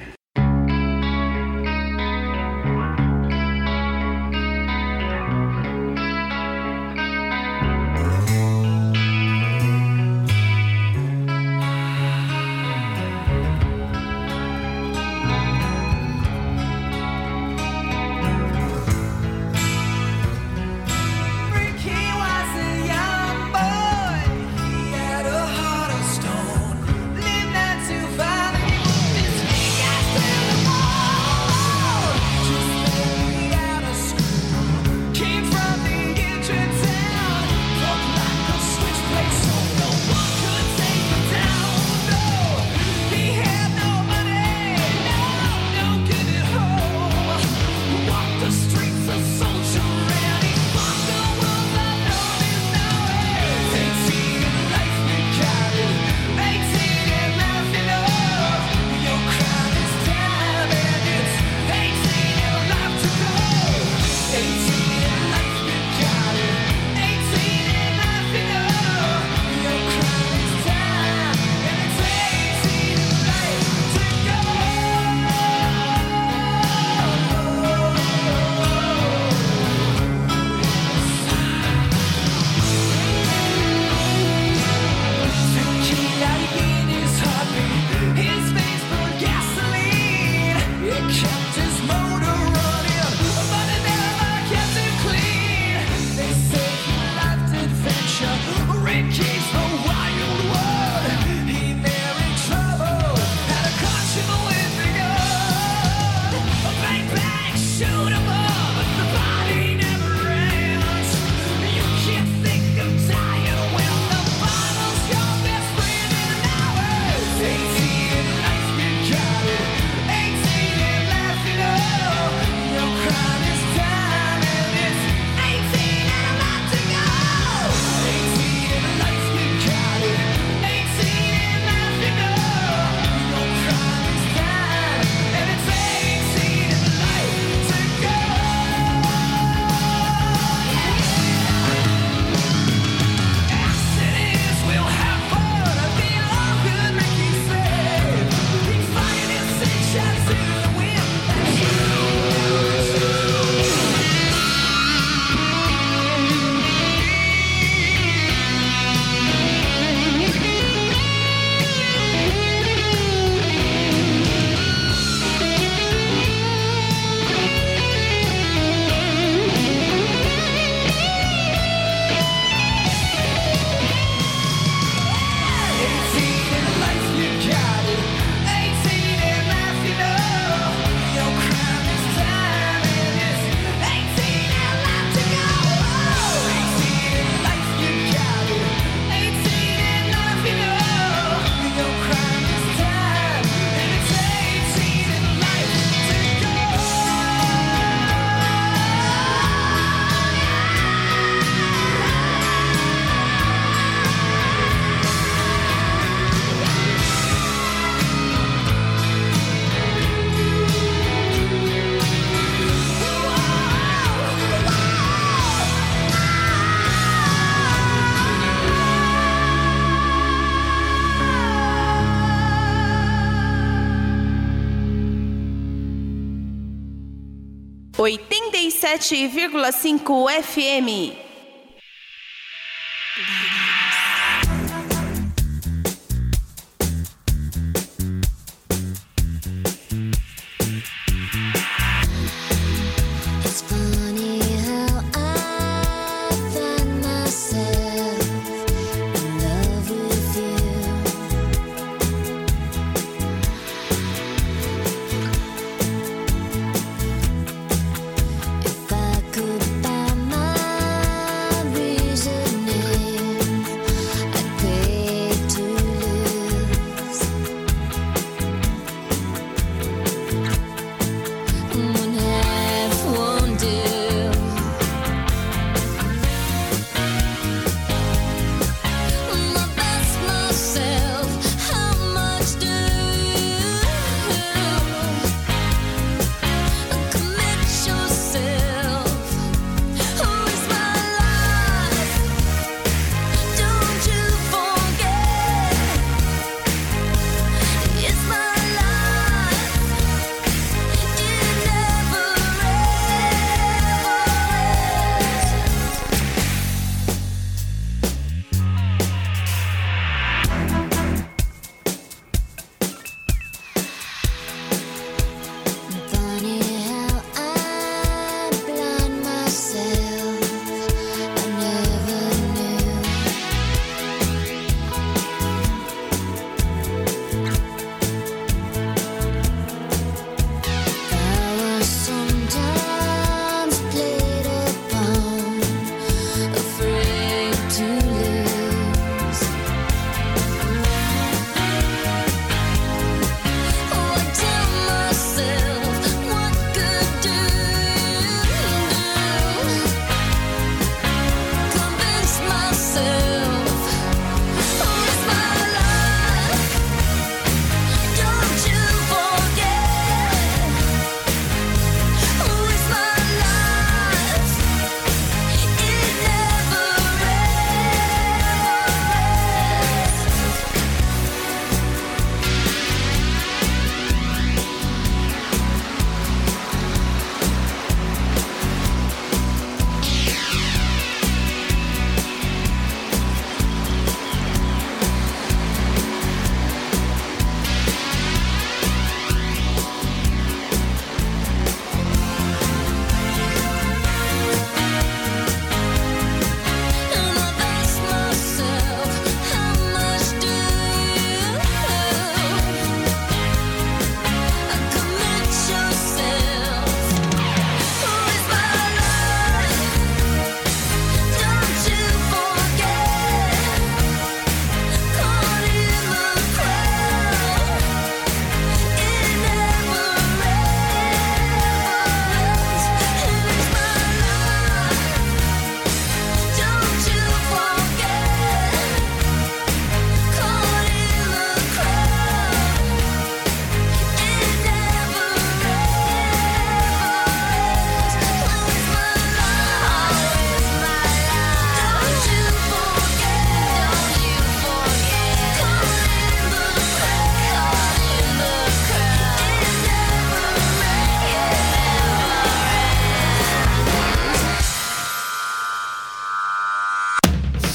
107,5 FM.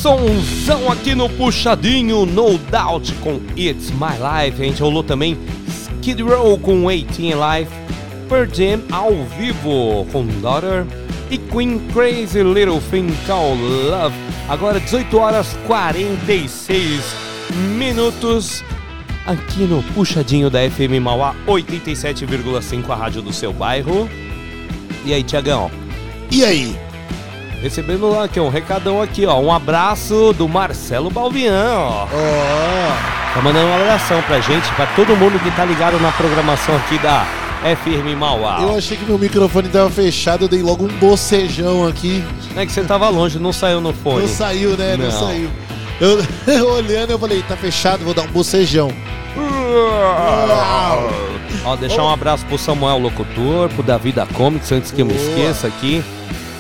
Sonzão aqui no Puxadinho, No Doubt com It's My Life. A gente rolou também Skid Row com 18 Life, Pearl Jam ao vivo com Daughter e Queen Crazy Little Thing Called Love. Agora 18 horas 46 minutos aqui no Puxadinho da FM Mauá 87,5, a rádio do seu bairro. E aí, Tiagão? E aí? Recebendo lá aqui um recadão aqui, ó. Um abraço do Marcelo Balvian, ó. Tá mandando um abração pra gente, pra todo mundo que tá ligado na programação aqui da FM Mauá. Eu achei que meu microfone tava fechado, eu dei logo um bocejão aqui. É que você tava longe, não saiu no fone. Não saiu, né? Não, Não. saiu. Eu, eu olhando, eu falei, tá fechado, vou dar um bocejão. Ó, deixar um abraço pro Samuel Locutor, pro Davi da Comics, antes que eu me esqueça aqui.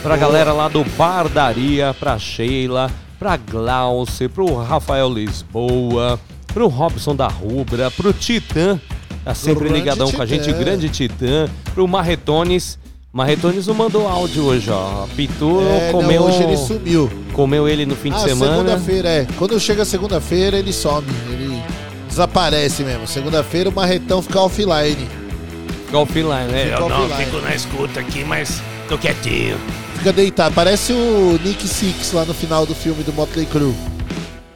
Pra galera lá do Bardaria, pra Sheila, pra Glauce, pro Rafael Lisboa, pro Robson da Rubra, pro Titã, tá sempre Grande ligadão com a gente, Titã. grande Titã, pro Marretones. Marretones não mandou áudio hoje, ó. Pitu É, não, comeu. hoje ele sumiu. Comeu ele no fim ah, de semana. segunda-feira, é. Quando chega segunda-feira, ele some. Ele desaparece mesmo. Segunda-feira, o marretão fica offline. Fica offline, né? Fica Eu não, offline. fico na escuta aqui, mas tô quietinho. Fica deitado. Parece o Nick Six lá no final do filme do Motley Crue.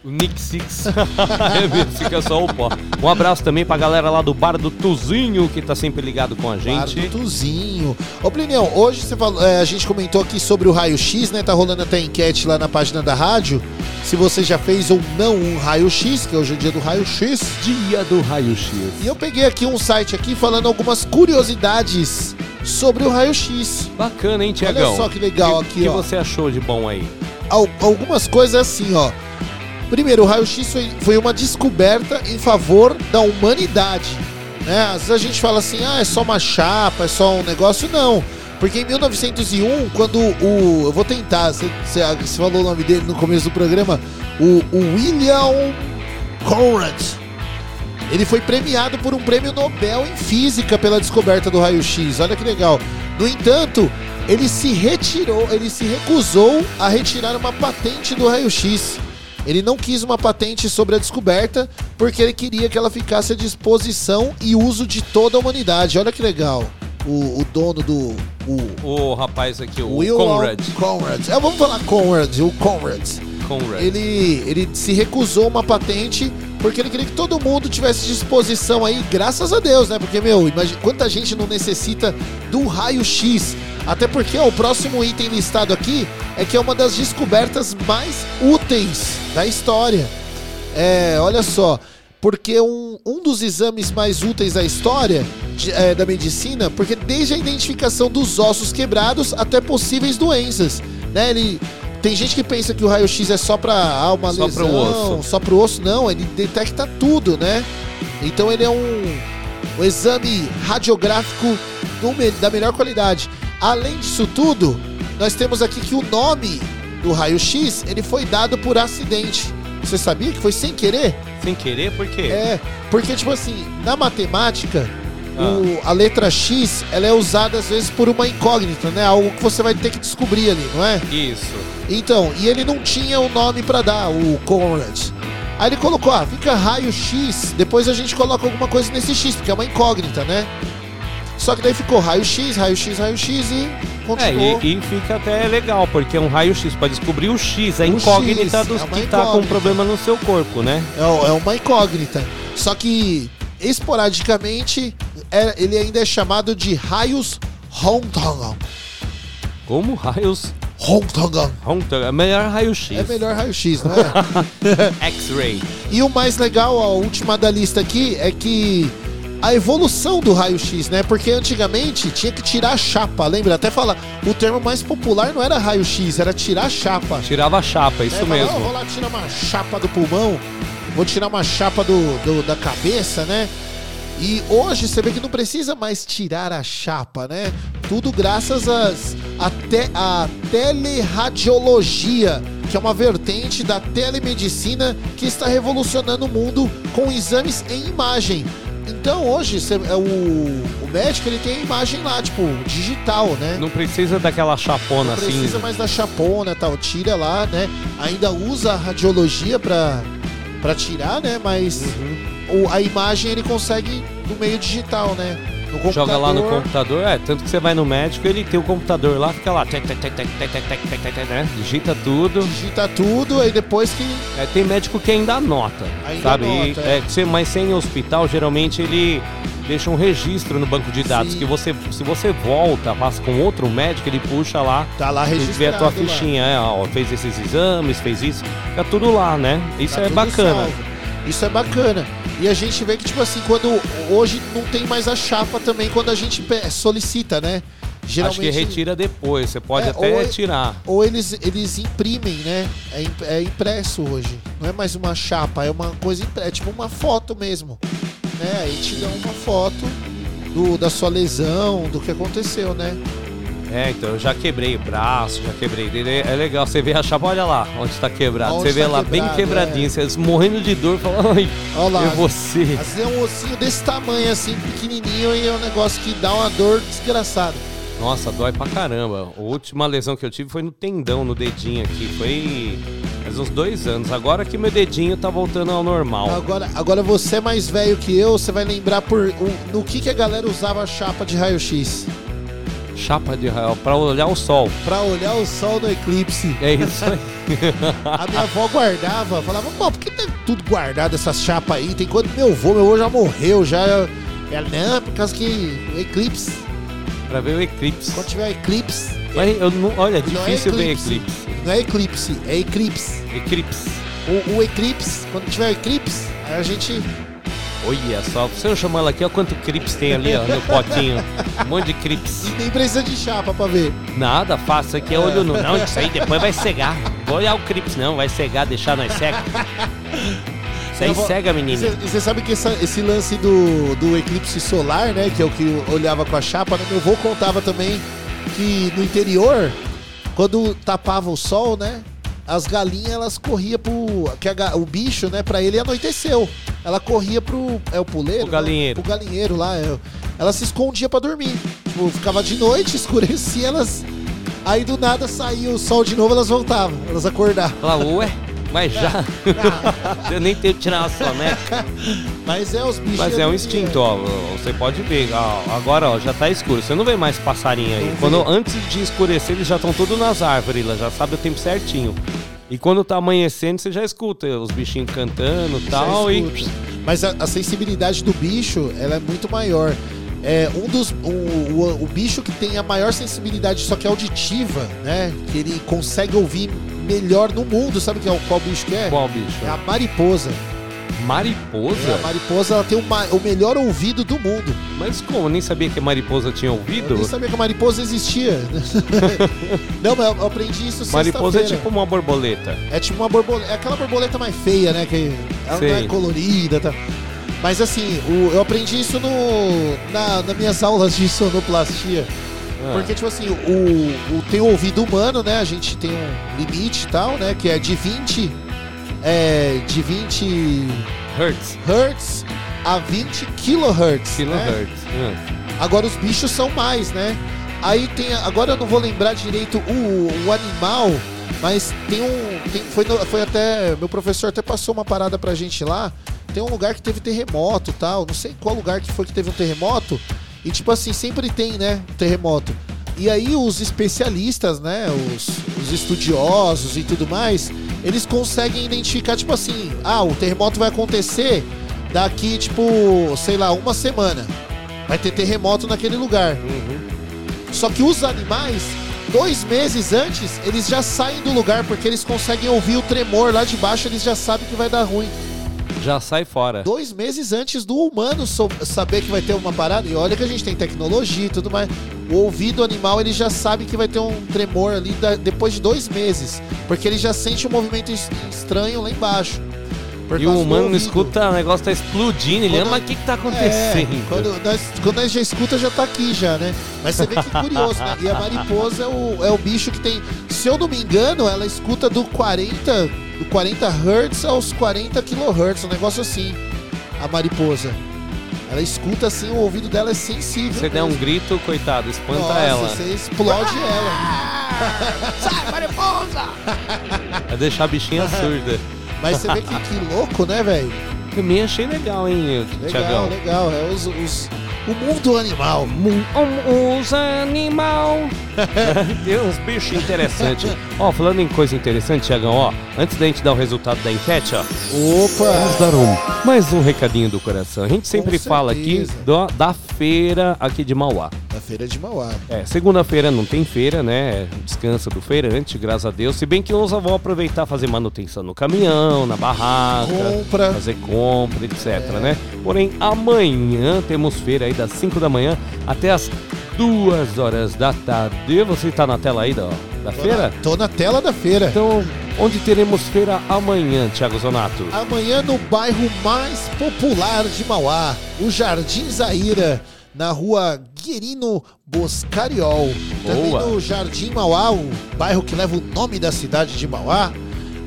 O Nick Six. é fica só o pó. Um abraço também pra galera lá do Bar do Tuzinho, que tá sempre ligado com a gente. Bar do Tuzinho. Ô, Plinião, hoje você falou, é, a gente comentou aqui sobre o raio-x, né? Tá rolando até enquete lá na página da rádio. Se você já fez ou não um raio-x, que hoje é o dia do raio-x. Dia do raio-x. E eu peguei aqui um site aqui falando algumas curiosidades sobre o raio-x. Bacana, hein, Tiagão? Olha só que legal O aqui, que ó. você achou de bom aí? Al- algumas coisas assim, ó. Primeiro, o raio-x foi, uma descoberta em favor da humanidade. Né? Às vezes a gente fala assim, ah, é só uma chapa, é só um negócio. Não. Porque em 1901, quando o. Eu vou tentar, você, você- você falou o nome dele no começo do programa, o, o William Conrad. Ele foi premiado por um prêmio Nobel em Física pela descoberta do raio-x. Olha que legal. No entanto, ele se retirou, ele se recusou a retirar uma patente do raio-x. Ele não quis uma patente sobre a descoberta porque ele queria que ela ficasse à disposição e uso de toda a humanidade. Olha que legal. O, o dono do. O, O rapaz aqui, o Will Conrad. Conrad. É, vamos falar Conrad, o Conrad. Conrad. Ele, ele se recusou uma patente porque ele queria que todo mundo tivesse disposição aí, graças a Deus, né? Porque, meu, imagina quanta gente não necessita do raio-x. Até porque ó, o próximo item listado aqui é que é uma das descobertas mais úteis da história. É, olha só, porque um, um dos exames mais úteis da história de- é, da medicina, porque desde a identificação dos ossos quebrados até possíveis doenças, né? Ele tem gente que pensa que o raio-x é só para ah, uma Só lesão, pro osso. só pro osso, não, ele detecta tudo, né? Então ele é um, um exame radiográfico do da melhor qualidade. Além disso tudo, nós temos aqui que o nome do raio-x ele foi dado por acidente. Você sabia que foi sem querer? Sem querer, por quê? É, porque tipo assim, na matemática, Ah. o- a letra X ela é usada às vezes por uma incógnita, né? Algo que você vai ter que descobrir ali, não é? Isso. Então, e ele não tinha o nome pra dar, o Conrad. Aí ele colocou, ah, fica raio-x, depois a gente coloca alguma coisa nesse X, porque é uma incógnita, né? Só que daí ficou raio-x, raio-x, raio-x e É, continuou. e, e fica até legal, porque é um raio-x para descobrir o X, a O incógnita X, dos é que tá com incógnita. problema no seu corpo, né? É, é uma incógnita. Só que, esporadicamente, é- ele ainda é chamado de raios Hongtong. Como raios? Hongtong. Hongtong, é melhor raio-x. É melhor raio-x, não é? X-ray. E o mais legal, a última da lista aqui, é que a evolução do raio-x, né? Porque antigamente tinha que tirar a chapa, lembra? Até fala, o termo mais popular não era raio-x, era tirar a chapa. Tirava a chapa, isso É, mesmo. "Ó, vou lá tirar uma chapa do pulmão, vou tirar uma chapa do, do- da cabeça, né? E hoje você vê que não precisa mais tirar a chapa, né? Tudo graças às, a, te, a teleradiologia, que é uma vertente da telemedicina que está revolucionando o mundo com exames em imagem. Então hoje cê- é o, o médico ele tem a imagem lá, tipo, digital, né? Não precisa daquela chapona Não precisa assim. mais da chapona e tal, tira lá, né? Ainda usa a radiologia pra, pra tirar, né? Mas Uhum. o- a imagem ele consegue no meio digital, né? No Joga lá no computador. é, tanto que você vai no médico, ele tem o computador lá, fica lá, tec, tec, tec, tec, tec, tec, tec, tec, tec, tec, né? Digita tudo. Digita tudo, aí depois que. É, tem médico que ainda anota, Ainda sabe? anota, E, é. é, mas sem hospital, geralmente ele deixa um registro no banco de dados Sim. que você, se você volta, passa com outro médico, ele puxa lá. Tá lá ele vê a tua registrado fichinha, é, ó, fez esses exames, fez isso, fica tudo lá, né? Isso Tá é bacana. salvo. Isso é bacana. E a gente vê que, tipo assim, quando hoje não tem mais a chapa também quando a gente solicita, né? Acho que retira depois, você pode É, até ou é- tirar. Ou eles, eles imprimem, né? É, é impresso hoje. Não é mais uma chapa, é uma coisa impressa. É tipo uma foto mesmo. Né? Aí te dão uma foto do, da sua lesão, do que aconteceu, né? É, então eu já quebrei o braço, já quebrei dele. É legal, você vê a chapa, olha lá onde tá quebrado. Onde você vê tá lá bem quebrado, quebradinho, você morrendo de dor, fala, ai, Olha lá. é você. Às vezes é um ossinho desse tamanho, assim, pequenininho, e é um negócio que dá uma dor desgraçada. Nossa, dói pra caramba. A última lesão que eu tive foi no tendão, no dedinho aqui. Foi faz uns dois anos. Agora que meu dedinho tá voltando ao normal. Agora, agora você é mais velho que eu, você vai lembrar por o- no que, que a galera usava a chapa de raio-x. Chapa de raio pra olhar o sol. Pra olhar o sol no eclipse. É isso aí. A minha avó guardava, falava, pô, por que tem tudo guardado essas chapas aí? Tem quando meu avô, meu avô já morreu, já. Ela, não, por causa que o eclipse. pra ver o eclipse. Quando tiver eclipse. Mas eu não, olha, é Não é difícil ver eclipse. eclipse. Não é eclipse, é eclipse. Eclipse. O, o eclipse, quando tiver eclipse, aí a gente. Olha só, você não chamou ela aqui, olha quanto crips tem ali, ó, no potinho. Um monte de crips. Nem precisa de chapa pra ver. Nada, faça aqui, é olho no. Não, isso aí depois vai cegar. Vou olhar o crips, não, vai cegar, deixar nós cega. Isso aí Eu vou- cega, menino. E você sabe que essa- esse lance do, do eclipse solar, né? Que é o que eu olhava com a chapa, né, meu avô contava também que no interior, quando tapava o sol, né? As galinhas elas corriam pro. Que a o bicho, né? Pra ele anoiteceu. Ela corria pro. É o puleiro? O galinheiro. Né? O galinheiro lá. é. ela se escondia pra dormir. Tipo, ficava de noite, escurecia, elas. Aí do nada saía o sol de novo, elas voltavam. Elas acordavam. Fala, ué, mas já. Eu nem tenho que tirar a soneca. Mas é os bichos. Mas é um instinto, ó. Você pode ver. ó, agora, ó, já tá escuro. Você não vê mais passarinho aí. Não Quando, antes de escurecer, eles já estão todos nas árvores, lá, já sabe o tempo certinho. E quando tá amanhecendo, você já escuta os bichinhos cantando e tal. E escuta. Mas a, a sensibilidade do bicho, ela é muito maior. É um dos o, o, o bicho que tem a maior sensibilidade, só que auditiva, né? Que ele consegue ouvir melhor no mundo. Sabe que é o qual bicho que é? Qual bicho? É a mariposa. Mariposa? A mariposa ela tem o, ma- o melhor ouvido do mundo. Mas como? Eu nem sabia que mariposa tinha ouvido. Eu nem sabia que a mariposa existia. Não, mas eu aprendi isso Mariposa é tipo uma borboleta. É tipo uma borboleta. É aquela borboleta mais feia, né? Que ela não é Sei. colorida tá? Mas assim, o- eu aprendi isso no, na, nas minhas aulas de sonoplastia. Ah. Porque, tipo assim, o, o ouvido humano, né? A gente tem um limite e tal, né? Que é de 20. É, de 20 Hertz. hertz a 20 kilohertz. né? Kilohertz. Ah. Agora os bichos são mais, né? Aí tem. Agora eu não vou lembrar direito o, o animal, mas tem um. tem- foi, foi até. Meu professor até passou uma parada pra gente lá. Tem um lugar que teve terremoto tal. Não sei qual lugar que foi que teve um terremoto. E tipo assim, sempre tem, né? Um terremoto. E aí os especialistas, né? Os, os estudiosos e tudo mais, eles conseguem identificar, tipo assim, ah, o terremoto vai acontecer daqui, tipo, sei lá, uma semana. Vai ter terremoto naquele lugar. Só que os animais, dois meses antes, eles já saem do lugar porque eles conseguem ouvir o tremor lá de baixo, eles já sabem que vai dar ruim. Já sai fora. Dois meses antes do humano saber que vai ter uma parada. E olha que a gente tem tecnologia e tudo mais. O ouvido animal, ele já sabe que vai ter um tremor ali da- depois de dois meses. Porque ele já sente um movimento es- estranho lá embaixo. E o humano escuta, o negócio tá explodindo. Ele, Quando- mas o que que tá É, acontecendo? quando, nós, quando nós já escuta, já tá aqui já, né? Mas você vê que curioso, né? E a mariposa é o, é o bicho que tem. Se eu não me engano, ela escuta do 40, do 40 Hz aos 40 kHz, um negócio assim. A mariposa. Ela escuta assim, o ouvido dela é sensível. Você der um grito, coitado, espanta Nossa, ela. Você explode ela. Sai, mariposa! Vai deixar a bichinha surda. Mas você vê que, que louco, né, velho? Também achei legal, hein, Legal, Tiagão? legal. É os, os- o mundo animal. Os animal. Tem uns bichos interessantes. Ó, falando em coisa interessante, Tiagão, ó, antes da gente dar o resultado da enquete, ó. Opa! Vamos dar um, mais um recadinho do coração. A gente sempre Com fala aqui certeza. do- da feira aqui de Mauá. Da feira de Mauá. É, segunda-feira não tem feira, né? Descansa do feirante, graças a Deus. Se bem que uns vão aproveitar fazer manutenção no caminhão, na barraca, Compra. fazer compra, etc, né? Porém, amanhã temos feira aí das 5 da manhã até as 2 horas da tarde. Você está na tela aí da, da feira? Tô na tela da feira. Então, onde teremos feira amanhã, Thiago Zonato? Amanhã no bairro mais popular de Mauá, o Jardim Zaira, na rua Guerino Boscariol. Também Boa. no Jardim Mauá, o bairro que leva o nome da cidade de Mauá.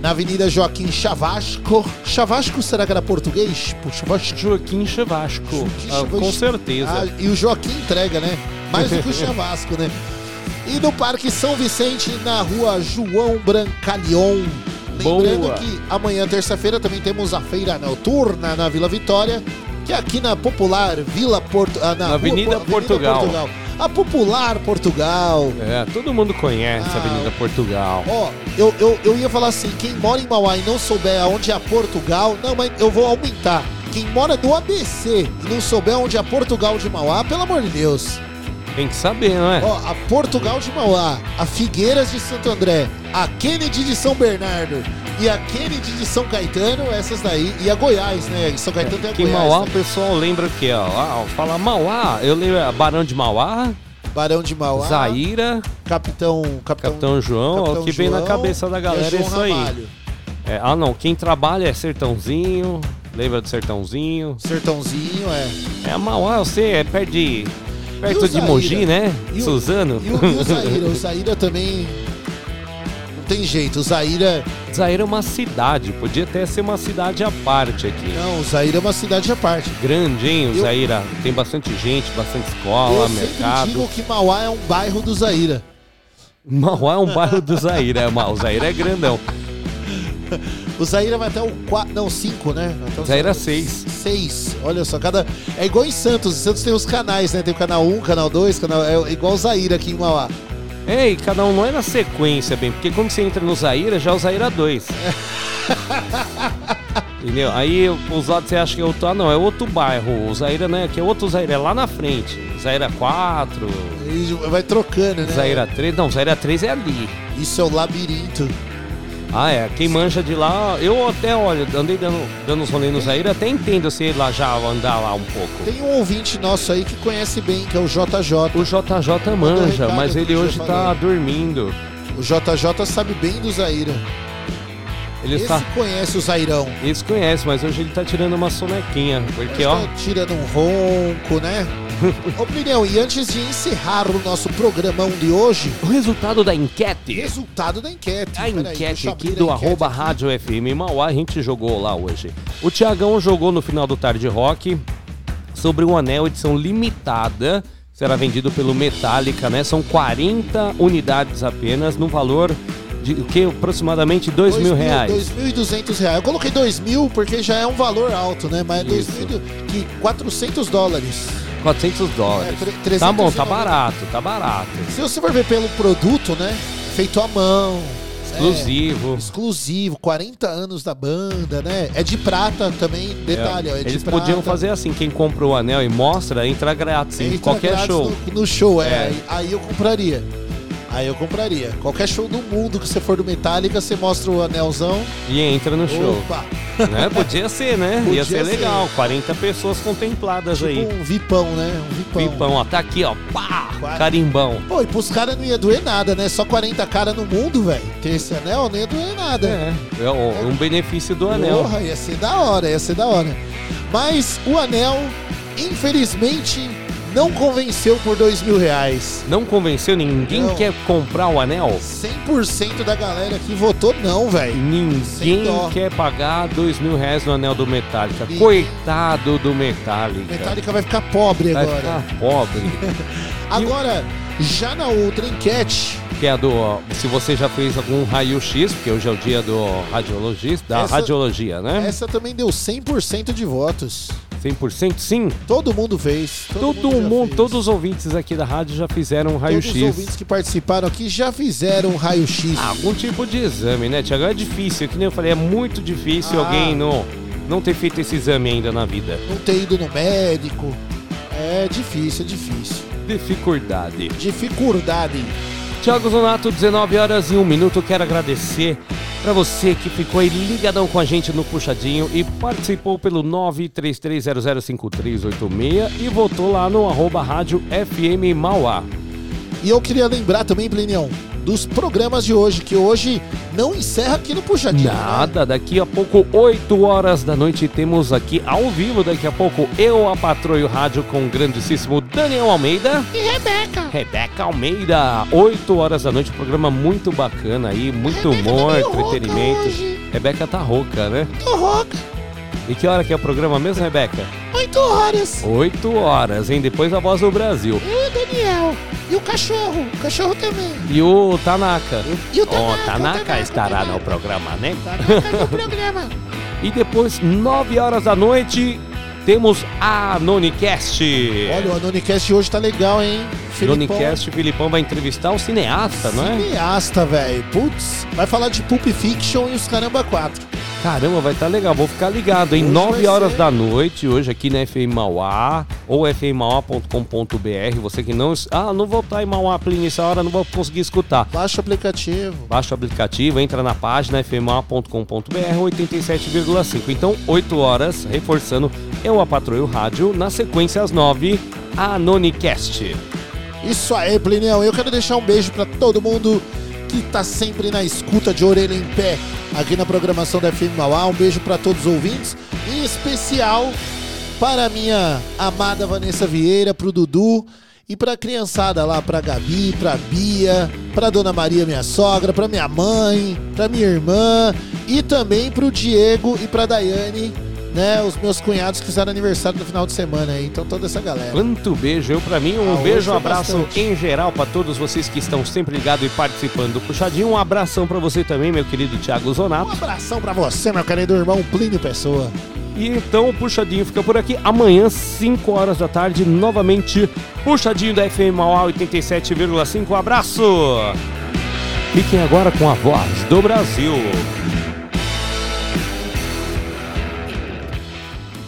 Na Avenida Joaquim Chavasco. Chavasco será que era português? Pô, Chavasco. Joaquim Chavasco. Ah, com certeza. Ah, e o Joaquim entrega, né? Mais do que o Chavasco, né? E no Parque São Vicente, na rua João Brancalhon. Lembrando Boa. que amanhã, terça-feira, também temos a feira noturna na Vila Vitória, que é aqui na popular Vila Porto... ah, Na rua Avenida Po- Portugal. A popular Portugal. É, todo mundo conhece a Avenida Portugal. Ó, eu, eu, eu ia falar assim, quem mora em Mauá e não souber aonde é a Portugal, não, mas eu vou aumentar. Quem mora no ABC e não souber onde é a Portugal de Mauá, pelo amor de Deus. Tem que saber, não é? Ó, a Portugal de Mauá, a Figueiras de Santo André, a Kennedy de São Bernardo e a Kennedy de São Caetano, essas daí, e a Goiás, né? São Caetano tem a Que Goiás. Mauá o né? pessoal lembra o quê? Ó, ó, fala Mauá, eu lembro é Barão de Mauá, Barão de Mauá, Zaira, Capitão, Capitão, Capitão João, Capitão o que vem na João cabeça da e galera é João isso aí. É, ah não, quem trabalha é Sertãozinho, lembra do Sertãozinho? Sertãozinho, é. É Mauá, eu sei, é perto de, perto o de? Mogi, né? E o- Suzano. E o, e o Zaira? O Zaira também. Não tem jeito, o Zaira. Zaira é uma cidade, podia até ser uma cidade à parte aqui. Não, o Zaira é uma cidade à parte. Grande, hein, o Eu- Zaira? Tem bastante gente, bastante escola, eu mercado. digo que Mauá é um bairro do Zaira. Mauá é um bairro do Zaira, é, o Zaira é grandão. O Zaira vai até o 4, não, 5, né? Vai até o Zaira cinco. 6. 6. Olha só, cada. É igual em Santos. Em Santos tem os canais, né? Tem o canal 1, canal 2, canal. É igual o Zaira aqui em Mauá. É, e cada um não é na sequência, bem, porque quando você entra no Zaira, já é o Zaira 2. Entendeu? Aí os lados você acha que é outro. Ah, não, é outro bairro. O Zaira, né? Que é outro Zaira, é lá na frente. Zaira 4, E vai trocando, né? Zaira 3. Não, Zaira 3 é ali. Isso é o labirinto. Ah, é. Quem manja de lá, eu até, olha, andei dando, dando uns rolês no Zaira, até entendo se lá já andar lá um pouco. Tem um ouvinte nosso aí que conhece bem, que é o JJ. O JJ manja, recado mas pro ele hoje tá dormindo. O JJ sabe bem do Zaira. Ele Esse está. conhece o Zairão. Esse conhece, mas hoje ele tá tirando uma sonequinha. Porque, Ele ó. tá tirando um ronco, né? Plineu, e antes de encerrar o nosso programão de hoje... O resultado da enquete. Resultado da enquete. A Peraí, enquete eu aqui do enquete arroba aqui. Rádio FM Mauá, a gente jogou lá hoje. O Tiagão jogou no final do Tarde Rock sobre um anel edição limitada. Será vendido pelo Metallica, né? São 40 unidades apenas, no valor de o que? Aproximadamente 2 mil reais. 2.200 reais. Eu coloquei 2 mil porque já é um valor alto, né? Mas é Isso. 2.000, que 400 dólares. 400 dólares. É, tá bom, 390. tá barato, tá barato. Se você for ver pelo produto, né? Feito à mão. Exclusivo. é, exclusivo, 40 anos da banda, né? É de prata também, detalhe, ó, é de Eles prata. podiam fazer assim, quem compra o anel e mostra, entra grátis em Entra qualquer grátis show. No, no show, é. É. Aí eu compraria. Aí eu compraria. Qualquer show do mundo que você for do Metallica, você mostra o anelzão. E entra no show. Opa! Né? Podia ser, né? Podia Ia ser ser. legal. 40 pessoas contempladas aí. Um vipão, né? Um vipão. Pipão, ó, tá aqui, ó. Pá! Carimbão. Pô, e pros caras não ia doer nada, né? Só 40 caras no mundo, velho. Ter esse anel não ia doer nada. É, é o- um benefício do anel. Porra, ia ser da hora, ia ser da hora. Mas o anel, infelizmente, não convenceu por dois mil reais. Não convenceu? Ninguém Não. quer comprar o anel? 100% da galera que votou não, velho. Ninguém quer pagar dois mil reais no anel do Metallica. Ninguém. Coitado do Metallica. Metallica vai ficar pobre Vai agora. ficar pobre. Agora, já na outra enquete, que é a do. Se você já fez algum raio-x, porque hoje é o dia do radiologista, da Essa- radiologia, né? essa também deu 100% de votos. 100% sim. Todo mundo fez. Todo, mundo, todos os ouvintes aqui da rádio já fizeram um Todos os raio-x. ouvintes que participaram aqui já fizeram um raio-x. Algum tipo de exame, né, Tiago? É difícil, que nem eu falei, é muito difícil Ah. alguém não, não ter feito esse exame ainda na vida. Não ter ido no médico. É difícil, é difícil. Dificuldade. Dificuldade. Tiago Zonato, 19 horas e 1 minuto. Quero agradecer para você que ficou aí ligadão com a gente no Puxadinho e participou pelo 933005386 e votou lá no arroba rádio FM Mauá. E eu queria lembrar também, Plinião, dos programas de hoje, que hoje não encerra aqui no Puxadinho. né? Nada, daqui a pouco, 8 horas da noite, temos aqui ao vivo, daqui a pouco, eu, a Patroio Rádio, com o grandíssimo Daniel Almeida. E Rebeca. Rebeca Almeida, 8 horas da noite, programa muito bacana aí, muito humor, meio rouca entretenimento. Rebeca tá rouca, né? Tô rouca. E que hora que é o programa mesmo, Rebeca? Oito horas. 8 horas, hein? Depois a voz do Brasil. E o Daniel. E o cachorro. O cachorro também. E o Tanaka. E o Ó, Tanaka, o Tanaka Tanaka, estará no programa, né? Tanaka no programa. E depois, 9 horas da noite, temos a Nonicast. Olha, o Anonicast hoje tá legal, hein? Filipão. Nonicast, o Filipão vai entrevistar o cineasta, não é? Cineasta, velho. Putz, vai falar de Pulp Fiction e os Caramba 4. Caramba, vai estar legal, vou ficar ligado, hein? Hoje 9 vai horas ser. da noite, hoje aqui na FM Mauá, ou fmmauá.com.br. Você que não. Ah, não vou estar em Mauá Plin nessa hora, não vou conseguir escutar. Baixa o aplicativo. Baixa o aplicativo, entra na página fma.com.br 87,5. Então, 8 horas, reforçando, eu a Patroio Rádio, na sequência às 9, a Nonicast. Isso aí, Plinião. Eu quero deixar um beijo pra todo mundo que tá sempre na escuta de orelha em pé aqui na programação da FM Mauá. Um beijo pra todos os ouvintes, em especial para a minha amada Vanessa Vieira, pro Dudu e pra criançada lá, pra Gabi, pra Bia, pra Dona Maria, minha sogra, pra minha mãe, pra minha irmã e também pro Diego e pra Daiane, né, os meus cunhados que fizeram aniversário no final de semana aí. Então toda essa galera. Quanto beijo, eu pra mim, um Ah, beijo, um foi abraço bastante. em geral pra todos vocês que estão sempre ligados e participando do Puxadinho. Um abração pra você também, meu querido Thiago Zonato. Um abração pra você, meu querido irmão Plínio Pessoa. E então o Puxadinho fica por aqui. Amanhã, 5 horas da tarde, novamente, Puxadinho da FM Mauá 87,5. Um abraço! Fiquem agora com a voz do Brasil.